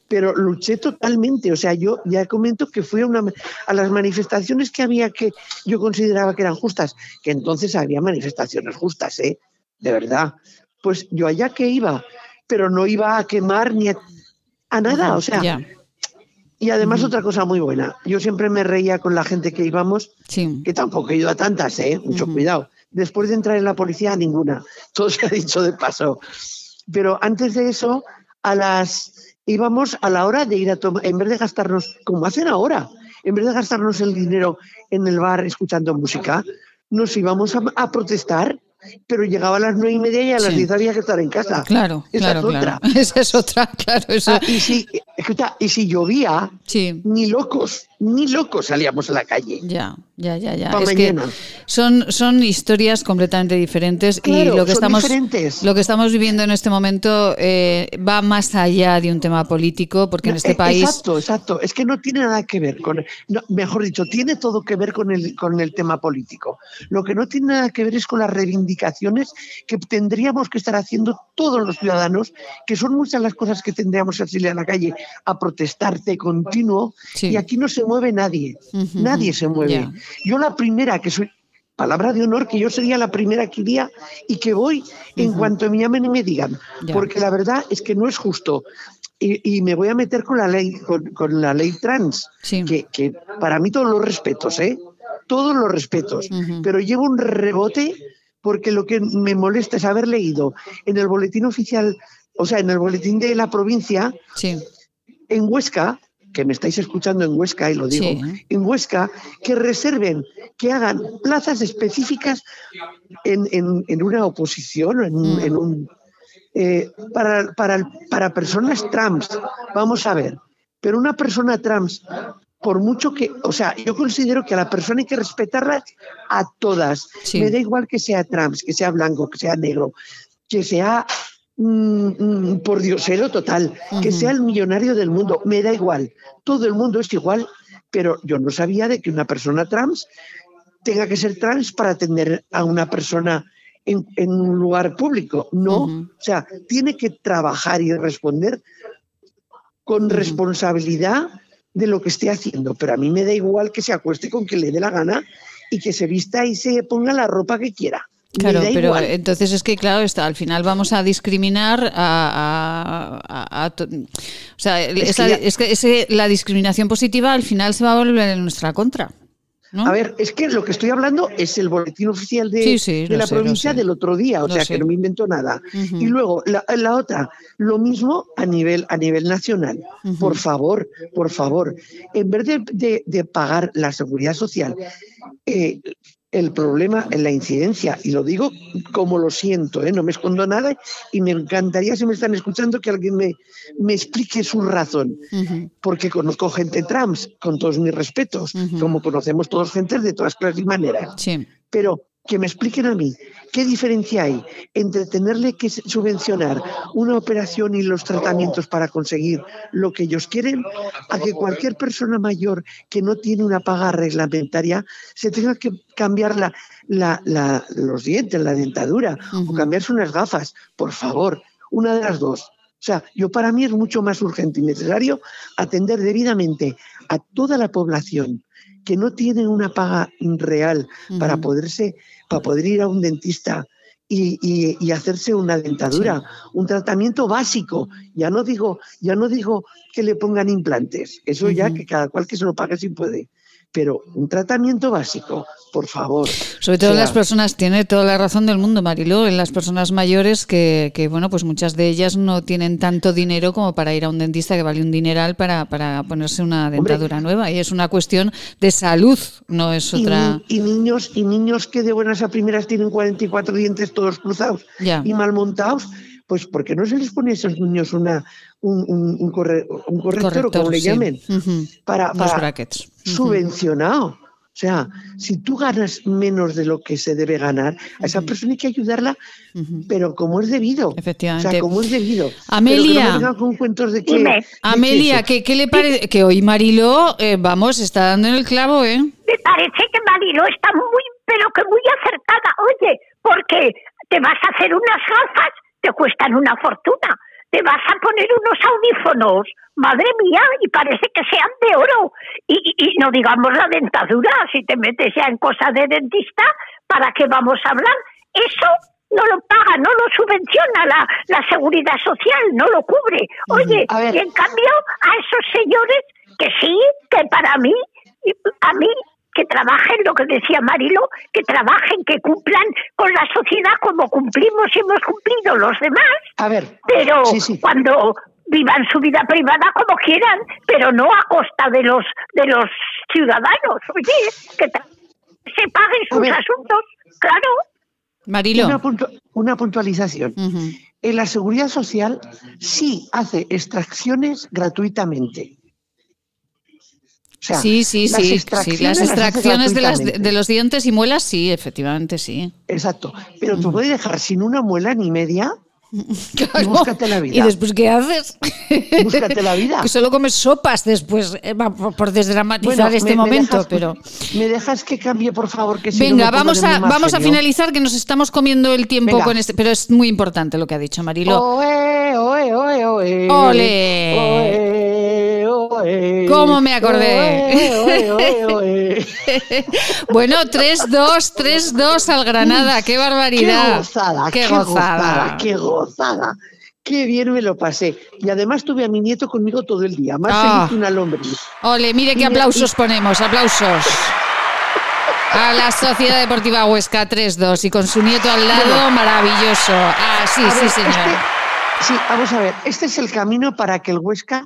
pero luché totalmente. O sea, yo ya comento que fui a, una, a las manifestaciones que había que yo consideraba que eran justas, que entonces había manifestaciones justas, ¿eh? De verdad. Pues yo allá que iba, pero no iba a quemar ni a, nada. O sea, y además otra cosa muy buena, yo siempre me reía con la gente que íbamos, que tampoco he ido a tantas, ¿eh? mucho cuidado. Después de entrar en la policía, ninguna, *laughs* todo se ha dicho de paso. Pero antes de eso, a las íbamos a la hora de ir a tomar, en vez de gastarnos, como hacen ahora, en vez de gastarnos el dinero en el bar escuchando música, nos íbamos a protestar pero llegaba a las nueve y media y a las diez había que estar en casa. Claro, Esa claro, es otra. *laughs* Esa es otra, claro. Ah, y, si, escucha, y si llovía, ni locos, ni locos salíamos a la calle. Ya, ya, ya, ya. es que son, son historias completamente diferentes y lo que, estamos, lo que estamos viviendo en este momento eh, va más allá de un tema político, porque en este eh, país... Exacto, exacto. Es que no tiene nada que ver con... mejor dicho, tiene todo que ver con el, con el tema político. Lo que no tiene nada que ver es con la reivindicaciones que tendríamos que estar haciendo todos los ciudadanos, que son muchas las cosas que tendríamos que salir a la calle a protestarte continuo, y aquí no se mueve nadie, nadie se mueve. Yo la primera que soy, palabra de honor, que yo sería la primera que iría y que voy en cuanto me llamen y me digan, porque la verdad es que no es justo. Y, me voy a meter con la ley, con, la ley trans, que, que, para mí todos los respetos, ¿eh? Todos los respetos, pero llevo un rebote porque lo que me molesta es haber leído en el boletín oficial, o sea, en el boletín de la provincia, en Huesca, que me estáis escuchando en Huesca y lo digo, en Huesca, que reserven, que hagan plazas específicas en, una oposición, en, en un, mm. eh, para, para, para personas trans. Vamos a ver, pero una persona trans, por mucho que, o sea, yo considero que a la persona hay que respetarla a todas. Me da igual que sea trans, que sea blanco, que sea negro, que sea Mm, mm, por diosero total, que sea el millonario del mundo, me da igual, todo el mundo es igual, pero yo no sabía de que una persona trans tenga que ser trans para atender a una persona en, un lugar público, no, o sea, tiene que trabajar y responder con responsabilidad de lo que esté haciendo, pero a mí me da igual que se acueste con que le dé la gana y que se vista y se ponga la ropa que quiera. Claro, pero entonces es que, claro, está, al final vamos a discriminar a... o sea, es, que, la discriminación positiva al final se va a volver en nuestra contra. A ver, es que lo que estoy hablando es el boletín oficial de, la provincia del otro día, o sea que no me invento nada. Y luego, la, otra, lo mismo a nivel, a nivel nacional. Por favor, por favor, en vez de, de pagar la seguridad social, eh, el problema en la incidencia, y lo digo como lo siento, ¿eh? no me escondo nada y me encantaría, si me están escuchando, que alguien me, me explique su razón, porque conozco gente trans, con todos mis respetos, como conocemos todos gente de todas clases y maneras, pero que me expliquen a mí qué diferencia hay entre tenerle que subvencionar una operación y los tratamientos para conseguir lo que ellos quieren a que cualquier persona mayor que no tiene una paga reglamentaria se tenga que cambiar los dientes, la dentadura o cambiarse unas gafas. Por favor, una de las dos. O sea, yo para mí es mucho más urgente y necesario atender debidamente a toda la población que no tiene una paga real para poderse para poder ir a un dentista y, hacerse una dentadura, un tratamiento básico. Ya no digo, ya no digo que le pongan implantes, eso ya que cada cual que se lo pague si puede pero un tratamiento básico, por favor. Sobre todo en las personas, tiene toda la razón del mundo, Mariló, en las personas mayores que, que, bueno, pues muchas de ellas no tienen tanto dinero como para ir a un dentista que vale un dineral para, para ponerse una dentadura nueva. Y es una cuestión de salud, no es otra. Y, niños, y niños que de buenas a primeras tienen 44 dientes todos cruzados y mal montados pues porque no se les pone a esos niños una, un, un, corrector, o como le llamen, para, para subvencionado. O sea, si tú ganas menos de lo que se debe ganar, a esa persona hay que ayudarla, pero como es debido. Efectivamente. O sea, como es debido. Amelia, con cuentos de que, Amelia, ¿qué, ¿qué, le parece? Que hoy Marilo, eh, vamos, está dando en el clavo, ¿eh? Me parece que Marilo está muy, pero que muy acertada. Oye, porque te vas a hacer unas gafas te cuestan una fortuna. Te vas a poner unos audífonos, madre mía, y parece que sean de oro. Y, no digamos la dentadura, si te metes ya en cosas de dentista, ¿para qué vamos a hablar? Eso no lo paga, no lo subvenciona la, la seguridad social, no lo cubre. Oye, y en cambio a esos señores que sí, que para mí, a mí que trabajen, lo que decía Marilo, que trabajen, que cumplan con la sociedad como cumplimos y hemos cumplido los demás. A ver, pero cuando vivan su vida privada como quieran, pero no a costa de los de los ciudadanos. Oye, que se paguen sus asuntos, claro. Marilo. Una, puntualización. En la seguridad social sí hace extracciones gratuitamente. Sí, sí, sí, Las extracciones de, de, los dientes y muelas, sí, efectivamente, sí. Exacto. Pero tú puedes dejar sin una muela ni media *laughs* Búscate la vida. ¿Y después qué haces? Búscate la vida. *laughs* que solo comes sopas después, eh, por desdramatizar este momento, pero... ¿Me dejas que cambie, por favor? Que Venga, vamos, a, vamos a finalizar, que nos estamos comiendo el tiempo con este... Pero es muy importante lo que ha dicho Marilo. Oe, oe, oe. Ole. Oe, ¿Cómo me acordé? *laughs* bueno, 3-2, 3-2 al Granada. ¡Qué barbaridad! ¡Qué gozada! ¡Qué, gozada! ¡Qué gozada! Qué bien me lo pasé. Y además tuve a mi nieto conmigo todo el día, más feliz ah. que una lombriz. Ole, mire qué aplausos ponemos, aplausos. A la Sociedad Deportiva Huesca 3-2 y con su nieto al lado, maravilloso. Ah, sí, sí, señor. Este, sí, vamos a ver, este es el camino para que el Huesca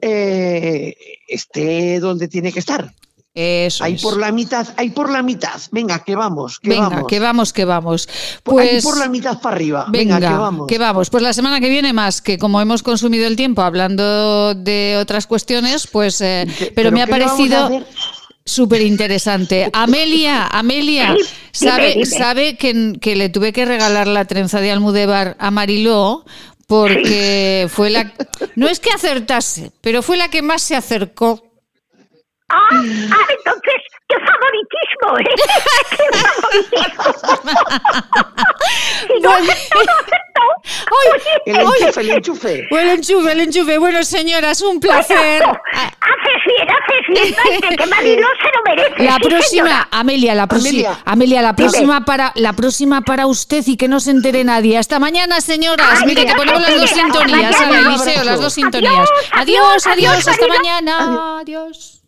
eh, esté donde tiene que estar. Eso ahí por la mitad, ahí por la mitad. Venga, que vamos, que venga, vamos. que vamos, que vamos. Pues por la mitad para arriba. Venga, que vamos. Que vamos. Pues la semana que viene más, que como hemos consumido el tiempo hablando de otras cuestiones, pues eh, pero, me ha parecido súper interesante. *laughs* Amelia, Amelia, ¿sabe, sabe que, que, le tuve que regalar la trenza de Almudebar a Mariló porque *laughs* fue la no es que acertase, pero fue la que más se acercó. Ah, ah, entonces, qué favoritismo, ¿eh? *laughs* ¡Qué favoritismo! *laughs* si no aceptó, aceptó. el enchufe, el enchufe. Bueno, el enchufe, el enchufe. Bueno, señoras, un placer. Haces bien, haces bien. que Marilo se lo merece. La próxima, Amelia, la próxima, Amelia, la próxima para, la próxima para usted y que no se entere nadie. Hasta mañana, señoras. Mire, que ponemos las dos sintonías Eliseo, las dos sintonías. Adiós, adiós, hasta mañana. Adiós.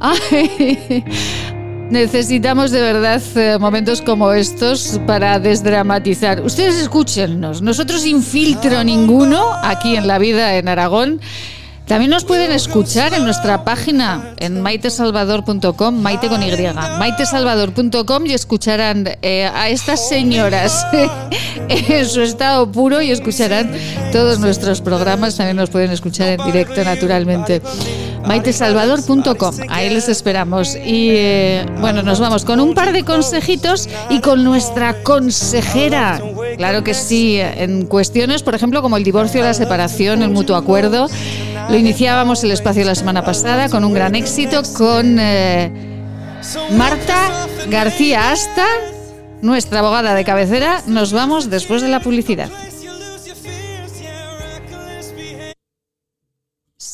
*laughs* necesitamos de verdad eh, momentos como estos para desdramatizar. Ustedes escúchennos, nosotros sin filtro ninguno aquí en la vida en Aragón. También nos pueden escuchar en nuestra página en maitesalvador.com, maite con Y, maitesalvador.com y escucharán eh, a estas señoras *laughs* en su estado puro y escucharán todos nuestros programas. También nos pueden escuchar en directo, naturalmente maitesalvador.com. Ahí les esperamos. Y eh, bueno, nos vamos con un par de consejitos y con nuestra consejera. Claro que sí, en cuestiones, por ejemplo, como el divorcio, la separación, el mutuo acuerdo. Lo iniciábamos el espacio la semana pasada con un gran éxito con eh, Marta García Asta, nuestra abogada de cabecera. Nos vamos después de la publicidad.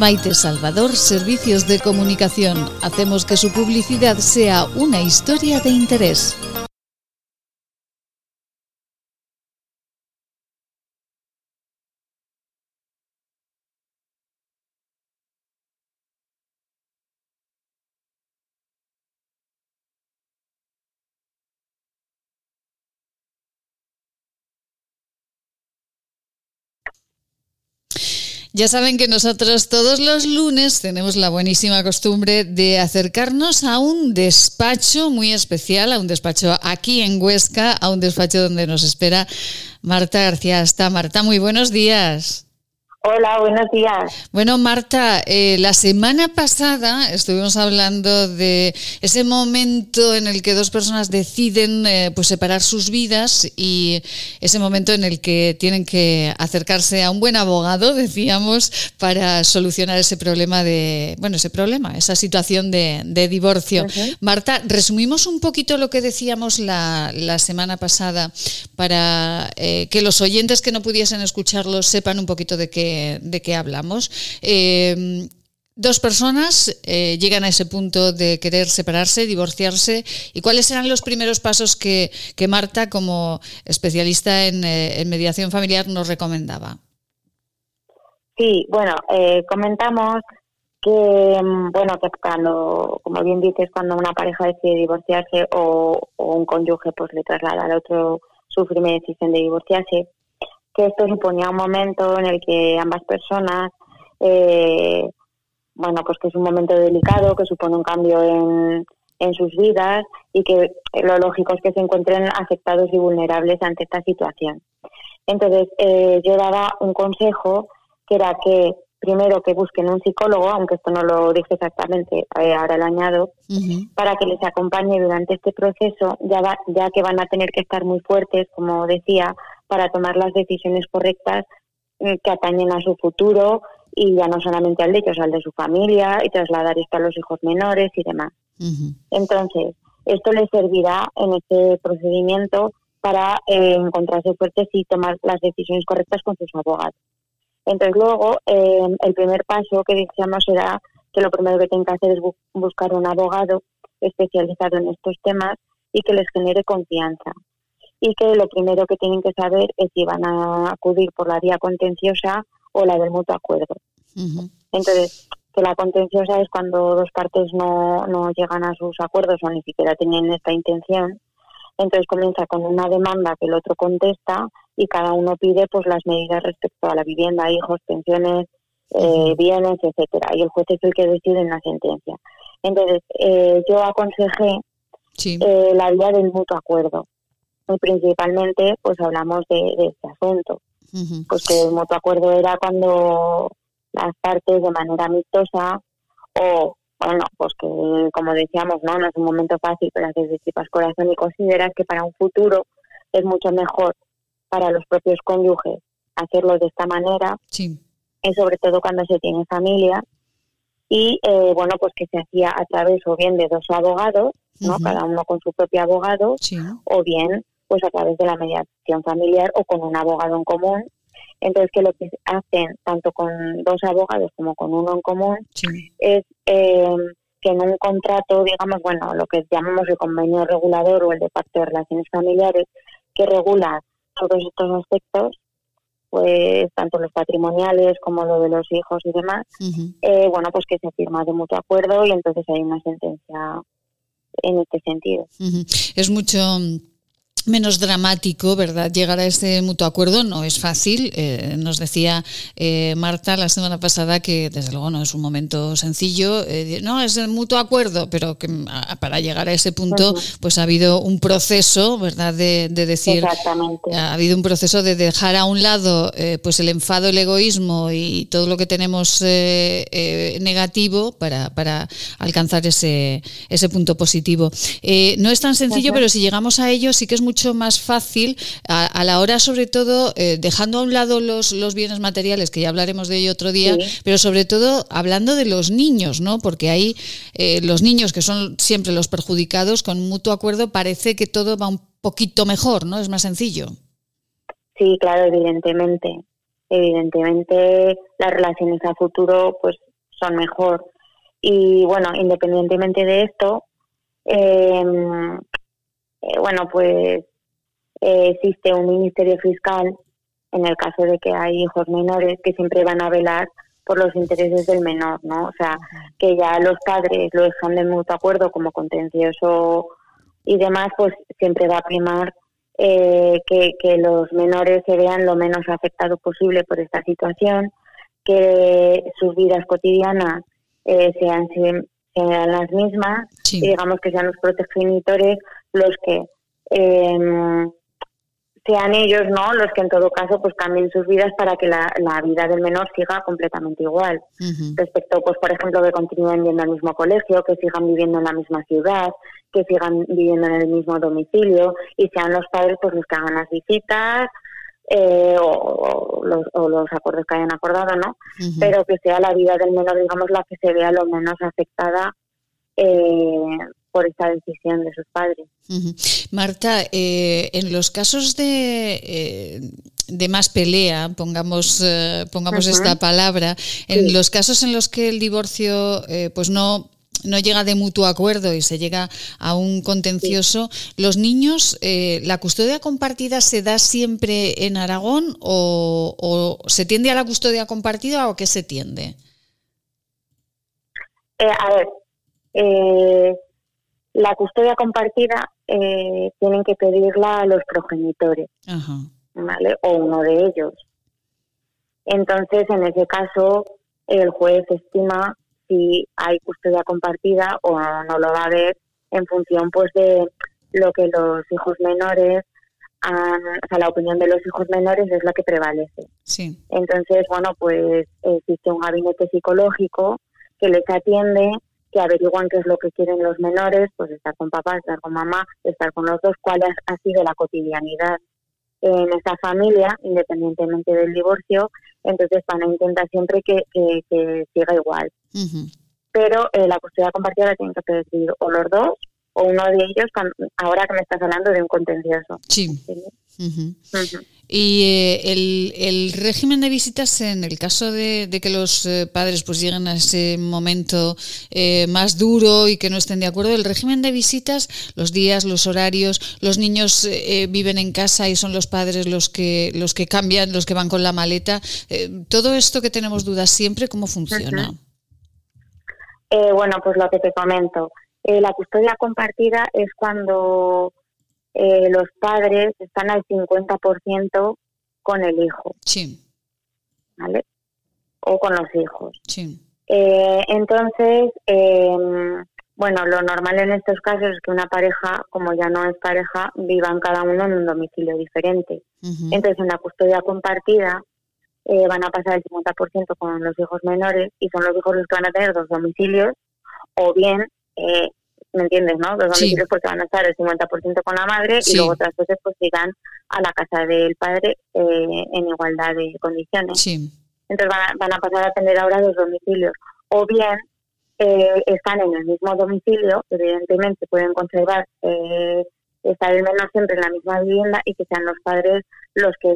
Maite Salvador, Servicios de Comunicación. Hacemos que su publicidad sea una historia de interés. Ya saben que nosotros todos los lunes tenemos la buenísima costumbre de acercarnos a un despacho muy especial, a un despacho aquí en Huesca, a un despacho donde nos espera Marta García. Hasta Marta, muy buenos días. Hola, buenos días. Bueno, Marta, eh, la semana pasada estuvimos hablando de ese momento en el que dos personas deciden eh, pues separar sus vidas y ese momento en el que tienen que acercarse a un buen abogado, *laughs* decíamos, para solucionar ese problema de, bueno, ese problema, esa situación de, divorcio. Marta, resumimos un poquito lo que decíamos la, la semana pasada para eh, que los oyentes que no pudiesen escucharlo sepan un poquito de qué de qué hablamos. Eh, dos personas eh, llegan a ese punto de querer separarse, divorciarse. ¿Y cuáles eran los primeros pasos que, Marta, como especialista eh, en, mediación familiar, nos recomendaba? Sí, bueno, comentamos que, mm, bueno, que cuando, como bien dices, cuando una pareja decide divorciarse o, o un cónyuge pues le traslada al otro su firme decisión de divorciarse, que esto suponía un momento en el que ambas personas, eh, bueno, pues que es un momento delicado, que supone un cambio en, en sus vidas y que lo lógico es que se encuentren afectados y vulnerables ante esta situación. Entonces, eh, yo daba un consejo que era que primero que busquen un psicólogo, aunque esto no lo dije exactamente, eh, ahora lo añado, para que les acompañe durante este proceso, ya, ya que van a tener que estar muy fuertes, como decía, para tomar las decisiones correctas eh, que atañen a su futuro y ya no solamente al de ellos, al de su familia y trasladar esto a los hijos menores y demás. Entonces, esto les servirá en este procedimiento para eh, encontrarse fuertes y tomar las decisiones correctas con sus abogados. Entonces, luego, eh, el primer paso que decíamos era que lo primero que tienen que hacer es buscar un abogado especializado en estos temas y que les genere confianza y que lo primero que tienen que saber es si van a acudir por la vía contenciosa o la del mutuo acuerdo. Entonces, que la contenciosa es cuando dos partes no, no llegan a sus acuerdos o ni siquiera tienen esta intención. Entonces comienza con una demanda que el otro contesta y cada uno pide pues las medidas respecto a la vivienda, hijos, pensiones, eh, bienes, etcétera. Y el juez es el que decide en la sentencia. Entonces, eh, yo aconsejé eh, la vía del mutuo acuerdo y principalmente pues hablamos de, este asunto. Pues que el mutuo acuerdo era cuando las partes de manera amistosa o, bueno, pues que como decíamos, no, no es un momento fácil, pero haces de chipas corazón y consideras que para un futuro es mucho mejor para los propios cónyuges hacerlo de esta manera. Sí. Y sobre todo cuando se tiene familia. Y eh, bueno, pues que se hacía a través o bien de dos abogados, ¿no? Cada uno con su propio abogado, o bien pues a través de la mediación familiar o con un abogado en común. Entonces, que lo que hacen tanto con dos abogados como con uno en común es eh, que en un contrato, digamos, bueno, lo que llamamos el convenio regulador o el de pacto de relaciones familiares, que regula todos estos aspectos, pues tanto los patrimoniales como lo de los hijos y demás, eh, bueno, pues que se firma de mutuo acuerdo y entonces hay una sentencia en este sentido. Es mucho menos dramático, ¿verdad? Llegar a ese mutuo acuerdo no es fácil. Eh, nos decía eh, Marta la semana pasada que desde luego no es un momento sencillo. Eh, no, es el mutuo acuerdo, pero que para llegar a ese punto pues ha habido un proceso, ¿verdad? De, decir, ha habido un proceso de dejar a un lado pues el enfado, el egoísmo y todo lo que tenemos negativo para, para alcanzar ese, ese punto positivo. no es tan sencillo, pero si llegamos a ello sí que es mucho más fácil a, la hora, sobre todo, eh, dejando a un lado los, los bienes materiales, que ya hablaremos de ello otro día, pero sobre todo hablando de los niños, ¿no? Porque ahí eh, los niños, que son siempre los perjudicados, con mutuo acuerdo parece que todo va un poquito mejor, ¿no? Es más sencillo. Sí, claro, evidentemente. Evidentemente las relaciones a futuro pues son mejor. Y bueno, independientemente de esto, eh, eh, bueno, pues eh, existe un ministerio fiscal en el caso de que hay hijos menores que siempre van a velar por los intereses del menor, ¿no? O sea, que ya los padres lo dejan de mutuo acuerdo como contencioso y demás, pues siempre va a primar eh, que, que los menores se vean lo menos afectados posible por esta situación, que sus vidas cotidianas eh, sean, sean las mismas y digamos que sean los progenitores los que eh, sean ellos no los que en todo caso pues cambien sus vidas para que la, vida del menor siga completamente igual. Respecto pues por ejemplo que continúen yendo al mismo colegio que sigan viviendo en la misma ciudad que sigan viviendo en el mismo domicilio y sean los padres pues los que hagan las visitas eh, o, los, o, los, acuerdos que hayan acordado no pero que sea la vida del menor digamos la que se vea lo menos afectada eh, por esta decisión de sus padres. Marta, eh, en los casos de, eh, de más pelea, pongamos, eh, pongamos esta palabra, en los casos en los que el divorcio pues no no llega de mutuo acuerdo y se llega a un contencioso, ¿los niños, la custodia compartida se da siempre en Aragón o, o, se tiende a la custodia compartida o qué se tiende? a ver, eh, la custodia compartida eh, tienen que pedirla a los progenitores, ¿vale? O uno de ellos. Entonces, en ese caso, el juez estima si hay custodia compartida o no lo va a ver en función, pues, de lo que los hijos menores han, o sea, la opinión de los hijos menores es la que prevalece. Sí. Entonces, bueno, pues existe un gabinete psicológico que les atiende que averiguan qué es lo que quieren los menores, pues estar con papá, estar con mamá, estar con los dos, cuál ha sido la cotidianidad en esa familia, independientemente del divorcio, entonces van a intentar siempre que, que, siga igual. Pero eh, la custodia compartida la tienen que pedir o los dos o uno de ellos, ahora que me estás hablando de un contencioso. Sí. Y eh, el, régimen de visitas, en el caso de, que los eh, padres pues lleguen a ese momento eh, más duro y que no estén de acuerdo, el régimen de visitas, los días, los horarios, los niños viven en casa y son los padres los que los que cambian, los que van con la maleta. todo esto que tenemos dudas siempre, ¿cómo funciona? bueno, pues lo que te comento. la custodia compartida es cuando eh, los padres están al 50% con el hijo. Sí. ¿Vale? O con los hijos. Sí. Eh, entonces, em, bueno, lo normal en estos casos es que una pareja, como ya no es pareja, vivan cada uno en un domicilio diferente. Entonces, en la custodia compartida eh, van a pasar el 50% con los hijos menores y son los hijos los que van a tener dos domicilios o bien eh, ¿me entiendes? ¿no? Los domicilios porque van a estar el 50% con la madre y luego otras veces pues irán a la casa del padre eh, en igualdad de condiciones. Entonces van a, van a, pasar a tener ahora dos domicilios. O bien eh, están en el mismo domicilio, evidentemente pueden conservar, eh, estar el menor siempre en la misma vivienda y que sean los padres los que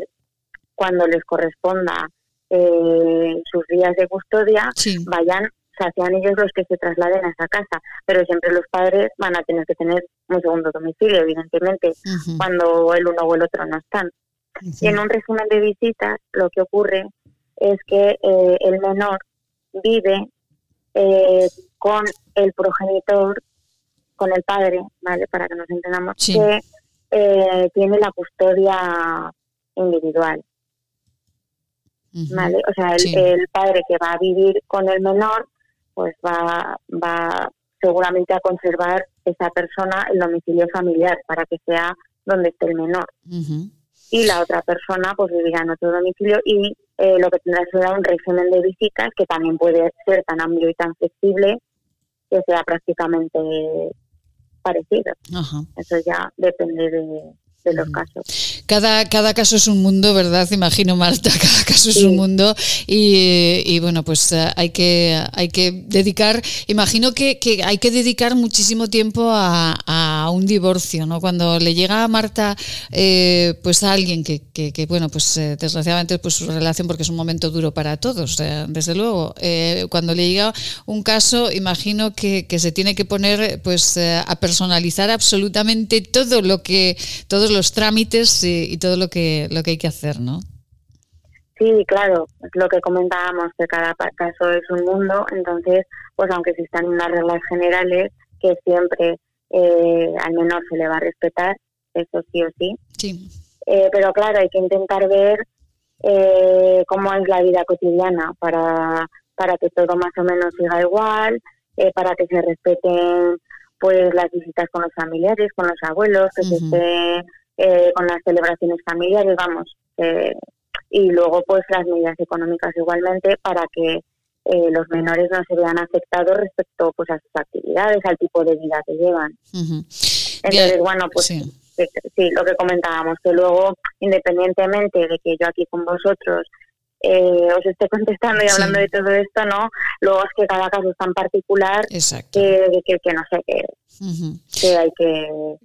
cuando les corresponda eh, sus días de custodia vayan o sea, sean ellos los que se trasladen a esa casa, pero siempre los padres van a tener que tener un segundo domicilio, evidentemente, cuando el uno o el otro no están. Y en un resumen de visitas, lo que ocurre es que eh, el menor vive eh, con el progenitor, con el padre, ¿vale? Para que nos entendamos, que eh, tiene la custodia individual. ¿Vale? O sea, el, padre que va a vivir con el menor pues va, va seguramente a conservar esa persona el domicilio familiar para que sea donde esté el menor. Y la otra persona pues vivirá en otro domicilio y eh, lo que tendrá será un régimen de visitas que también puede ser tan amplio y tan flexible que sea prácticamente parecido. Eso ya depende de, de los casos. Cada, cada caso es un mundo, ¿verdad? Imagino, Marta, *laughs* cada caso es un mundo y, bueno, pues eh, hay que, hay que dedicar, imagino que, que hay que dedicar muchísimo tiempo a, a, un divorcio, ¿no? Cuando le llega a Marta eh, pues a alguien que, que, bueno, pues eh, desgraciadamente pues su relación, porque es un momento duro para todos, desde luego, cuando le llega un caso, imagino que, que se tiene que poner pues a personalizar absolutamente todo lo que, todos los trámites y, todo lo que, lo que hay que hacer, ¿no? Sí, claro, es lo que comentábamos, que cada caso es un mundo, entonces, pues aunque existan unas reglas generales, que siempre eh, al menor se le va a respetar, eso sí o sí. Sí. Eh, pero claro, hay que intentar ver eh, cómo es la vida cotidiana para, para que todo más o menos siga igual, eh, para que se respeten pues las visitas con los familiares, con los abuelos, que se esté eh, con las celebraciones familiares, vamos, y luego pues las medidas económicas igualmente para que eh, los menores no se vean afectados respecto pues a sus actividades, al tipo de vida que llevan. Entonces, bueno, pues sí. lo que comentábamos, que luego, independientemente de que yo aquí con vosotros eh, os esté contestando y hablando de todo esto, ¿no? Luego es que cada caso es tan particular que, que, no sé, qué que hay que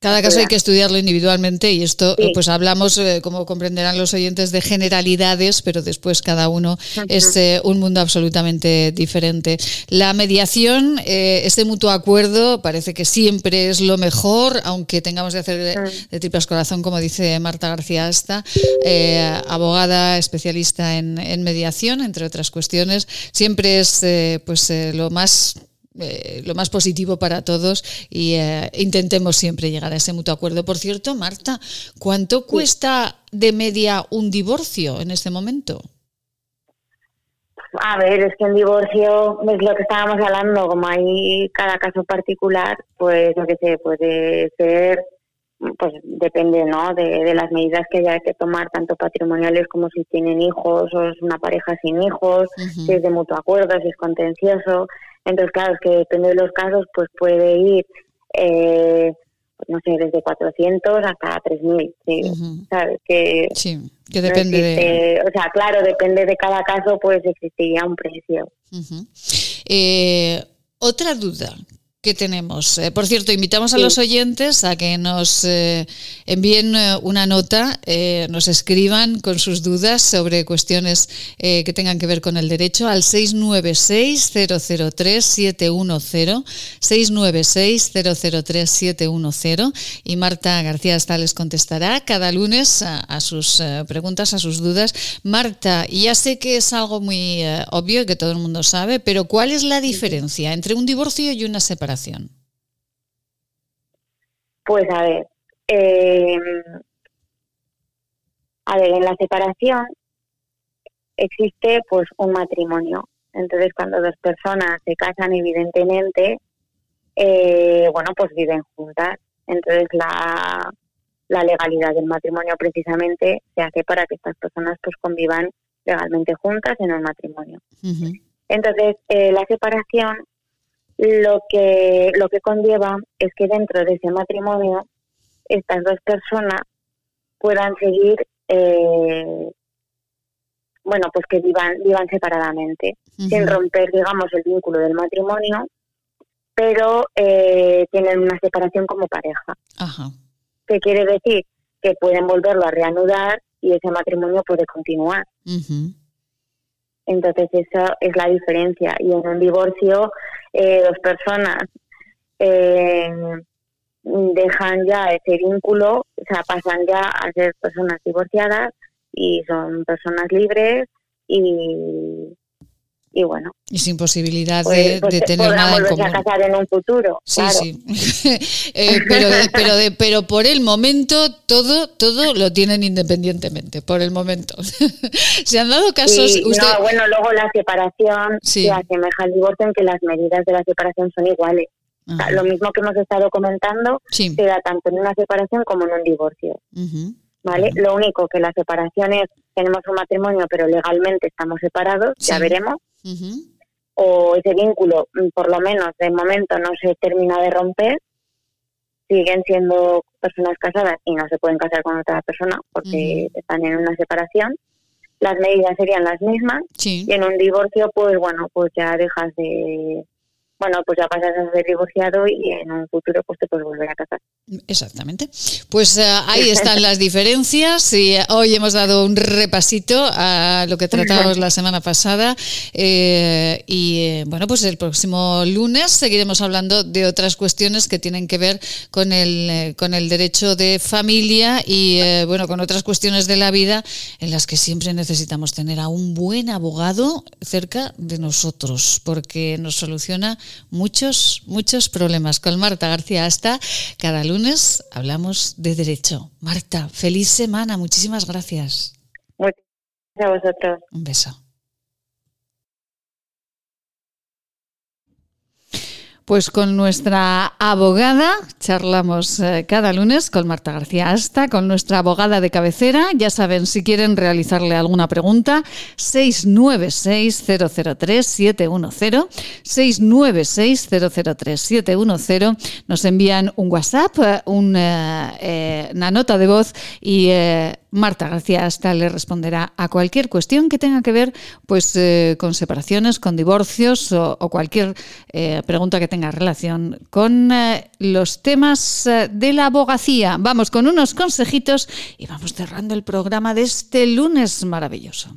cada caso hay que estudiarlo individualmente y esto, pues hablamos, eh, como comprenderán los oyentes, de generalidades, pero después cada uno es eh, un mundo absolutamente diferente. La mediación, eh, este mutuo acuerdo, parece que siempre es lo mejor, aunque tengamos que hacer de, tripas corazón, como dice Marta García Asta, abogada especialista en, en, mediación, entre otras cuestiones, siempre es pues lo más eh, lo más positivo para todos y eh, intentemos siempre llegar a ese mutuo acuerdo. Por cierto, Marta, ¿cuánto cuesta de media un divorcio en este momento? A ver, es que un divorcio es lo que estábamos hablando, como hay cada caso particular, pues lo que se puede ser, pues depende, ¿no? De, las medidas que haya que tomar, tanto patrimoniales como si tienen hijos o es una pareja sin hijos, si es de mutuo acuerdo, si es contencioso. Entonces, claro, es que depende de los casos, pues puede ir, eh, no sé, desde 400 hasta 3.000, ¿sí? ¿sabes? Que, sí, que depende de... O sea, claro, depende de cada caso, pues existiría un precio. eh, otra duda que tenemos. Eh, por cierto, invitamos a los oyentes a que nos eh, envíen eh, una nota, nos escriban con sus dudas sobre cuestiones que tengan que ver con el derecho al 696-003-710, 696-003-710 y Marta García hasta les contestará cada lunes a, sus preguntas, a sus dudas. Marta, ya sé que es algo muy obvio que todo el mundo sabe, pero ¿cuál es la diferencia entre un divorcio y una separación? Pues a ver, eh, a ver, en la separación existe pues un matrimonio. Entonces, cuando dos personas se casan, evidentemente, eh, bueno, pues viven juntas. Entonces, la, la legalidad del matrimonio precisamente se hace para que estas personas pues convivan legalmente juntas en un matrimonio. Entonces, eh, la separación lo que, lo que conlleva es que dentro de ese matrimonio estas dos personas puedan seguir, eh, bueno, pues que vivan, vivan separadamente, sin romper, digamos, el vínculo del matrimonio, pero eh, tienen una separación como pareja. Ajá. ¿Qué quiere decir? Que pueden volverlo a reanudar y ese matrimonio puede continuar. Entonces esa es la diferencia. Y en un divorcio, eh, dos personas eh, dejan ya ese vínculo, o sea, pasan ya a ser personas divorciadas y son personas libres y, y bueno. Y sin posibilidad pues, de, pues, tener nada en común. a casar en un futuro. Sí, sí. *laughs* Eh, pero, pero, pero por el momento todo todo lo tienen independientemente, por el momento. *laughs* Se han dado casos... no, bueno, luego la separación se asemeja al divorcio en que las medidas de la separación son iguales. lo mismo que hemos estado comentando se da tanto en una separación como en un divorcio. ¿Vale? Lo único que la separación es, tenemos un matrimonio, pero legalmente estamos separados, ya veremos o ese vínculo, mm, por lo menos de momento, no se termina de romper, siguen siendo personas casadas y no se pueden casar con otra persona porque están en una separación. Las medidas serían las mismas y en un divorcio, pues bueno, pues ya dejas de bueno, pues ya pasas a ser divorciado y en un futuro pues te puedes volver a casar. Exactamente. Pues eh, ahí están las diferencias y hoy hemos dado un repasito a lo que tratamos la semana pasada eh, y eh, bueno, pues el próximo lunes seguiremos hablando de otras cuestiones que tienen que ver con el, con el derecho de familia y bueno, con otras cuestiones de la vida en las que siempre necesitamos tener a un buen abogado cerca de nosotros porque nos soluciona muchos, muchos problemas. Con Marta García hasta cada lunes hablamos de derecho. Marta, feliz semana, muchísimas gracias. Muchas gracias a vosotros. Un beso. Pues con nuestra abogada charlamos eh, cada lunes con Marta García Asta, con nuestra abogada de cabecera. Ya saben, si quieren realizarle alguna pregunta, 696-003-710, 696-003-710. Nos envían un WhatsApp, eh, eh, una nota de voz y Marta García Asta le responderá a cualquier cuestión que tenga que ver pues, eh, con separaciones, con divorcios o, cualquier eh, pregunta que tenga relación con eh, los temas de la abogacía. Vamos con unos consejitos y vamos cerrando el programa de este lunes maravilloso.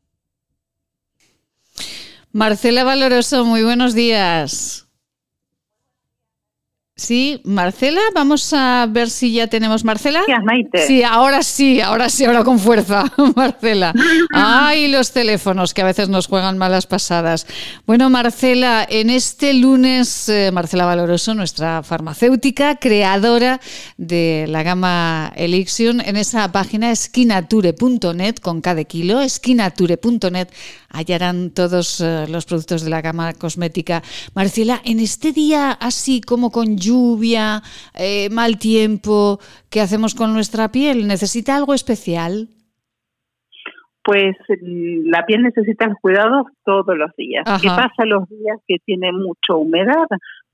Marcela Valoroso, muy buenos días. Sí, Marcela, vamos a ver si ya tenemos Marcela. Sí, ahora sí, ahora sí, ahora con fuerza, *laughs* Marcela. Ay, los teléfonos que a veces nos juegan malas pasadas. Bueno, Marcela, en este lunes, eh, Marcela Valoroso, nuestra farmacéutica, creadora de la gama Elixion, en esa página esquinature.net con cada kilo, esquinature.net, hallarán todos eh, los productos de la gama cosmética. Marcela, en este día así como con lluvia, eh, mal tiempo, ¿qué hacemos con nuestra piel? ¿Necesita algo especial? Pues mm, la piel necesita cuidados todos los días. ¿Qué pasa los días que tiene mucha humedad?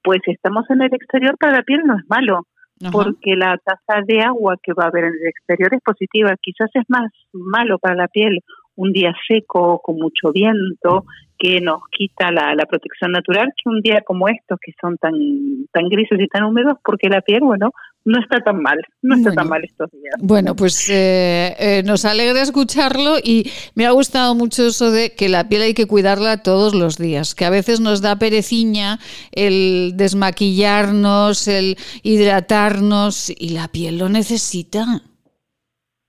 Pues si estamos en el exterior para la piel no es malo, porque la tasa de agua que va a haber en el exterior es positiva. Quizás es más malo para la piel un día seco con mucho viento que nos quita la, protección natural que un día como estos que son tan tan grises y tan húmedos porque la piel bueno no está tan mal no está tan mal estos días. Bueno pues eh, eh, nos alegra escucharlo y me ha gustado mucho eso de que la piel hay que cuidarla todos los días que a veces nos da pereciña el desmaquillarnos el hidratarnos y la piel lo necesita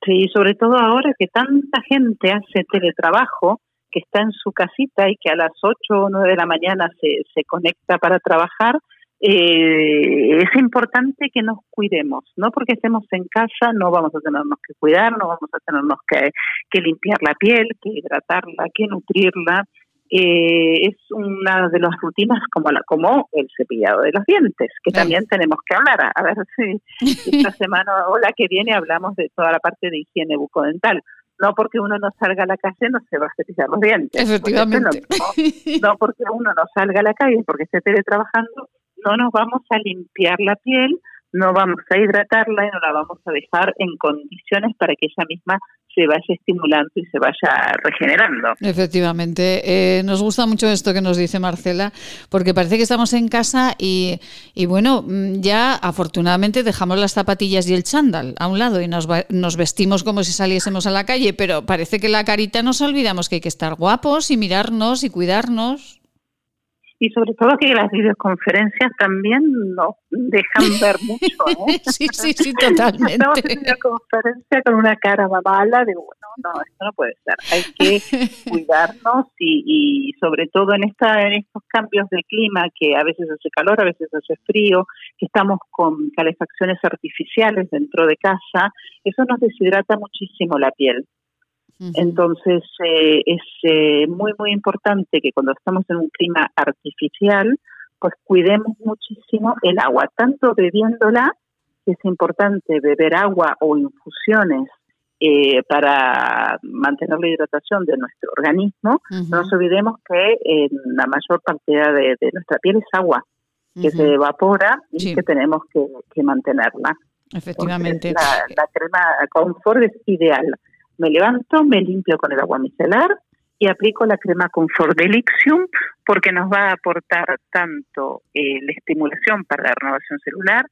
Sí, sobre todo ahora que tanta gente hace teletrabajo, que está en su casita y que a las 8 o 9 de la mañana se, se conecta para trabajar, eh, es importante que nos cuidemos, no porque estemos en casa no vamos a tenernos que cuidar, no vamos a tenernos que, que limpiar la piel, que hidratarla, que nutrirla, eh, es una de las rutinas como la como el cepillado de los dientes, que también tenemos que hablar. A ver si esta *laughs* semana o la que viene hablamos de toda la parte de higiene bucodental. No porque uno no salga a la calle no se va a cepillar los dientes. Efectivamente. No, porque uno no salga a la calle porque esté teletrabajando, no nos vamos a limpiar la piel, no vamos a hidratarla y no la vamos a dejar en condiciones para que ella misma se vaya estimulando y se vaya regenerando. Efectivamente, eh, nos gusta mucho esto que nos dice Marcela, porque parece que estamos en casa y, y bueno, mm, ya afortunadamente dejamos las zapatillas y el chándal a un lado y nos, nos vestimos como si saliésemos a la calle, pero parece que la carita nos olvidamos que hay que estar guapos y mirarnos y cuidarnos y sobre todo que las videoconferencias también nos dejan *laughs* ver mucho. ¿eh? sí, sí, sí, totalmente. Estamos en videoconferencia con una cara mala, de bueno, no, esto no puede ser. Hay que *laughs* cuidarnos y, y sobre todo en, esta, en estos cambios de clima que a veces hace calor, a veces hace frío, que estamos con calefacciones artificiales dentro de casa, eso nos deshidrata muchísimo la piel. Entonces, eh, es eh, muy, muy importante que cuando estamos en un clima artificial, pues cuidemos muchísimo el agua, tanto bebiéndola, que es importante beber agua o infusiones eh, para mantener la hidratación de nuestro organismo, no nos olvidemos que la mayor cantidad de, nuestra piel es agua, que se evapora y que tenemos que mantenerla. Efectivamente. la, crema Confort es ideal. Me levanto, me limpio con el agua micelar y aplico la crema Confort de Elixium porque nos va a aportar tanto eh, la estimulación para la renovación celular,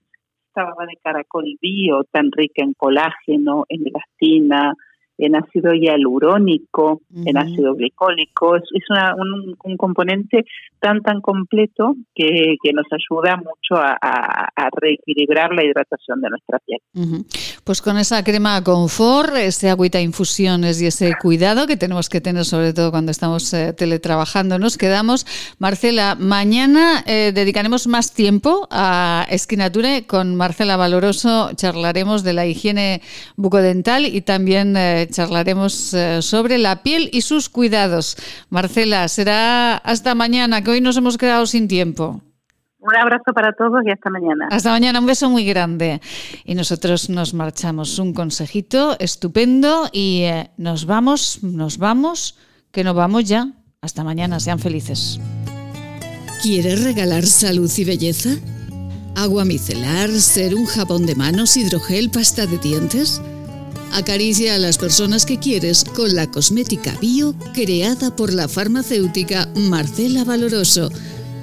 esta baba de caracol bio tan rica en colágeno, en elastina, en ácido hialurónico, en ácido glicólico. Es, un, componente tan, tan completo que, nos ayuda mucho a, reequilibrar la hidratación de nuestra piel. Pues con esa crema confort, ese agüita infusiones y ese cuidado que tenemos que tener, sobre todo cuando estamos eh, teletrabajando, nos quedamos. Marcela, mañana eh, dedicaremos más tiempo a Esquinature. Con Marcela Valoroso charlaremos de la higiene bucodental y también eh, charlaremos sobre la piel y sus cuidados. Marcela, será hasta mañana, que hoy nos hemos quedado sin tiempo. Un abrazo para todos y hasta mañana. Hasta mañana, un beso muy grande. Y nosotros nos marchamos. Un consejito estupendo y eh, nos vamos, nos vamos, que nos vamos ya. Hasta mañana, sean felices. ¿Quieres regalar salud y belleza? ¿Agua micelar, ser un jabón de manos, hidrogel, pasta de dientes? Acaricia a las personas que quieres con la cosmética bio creada por la farmacéutica Marcela Valoroso.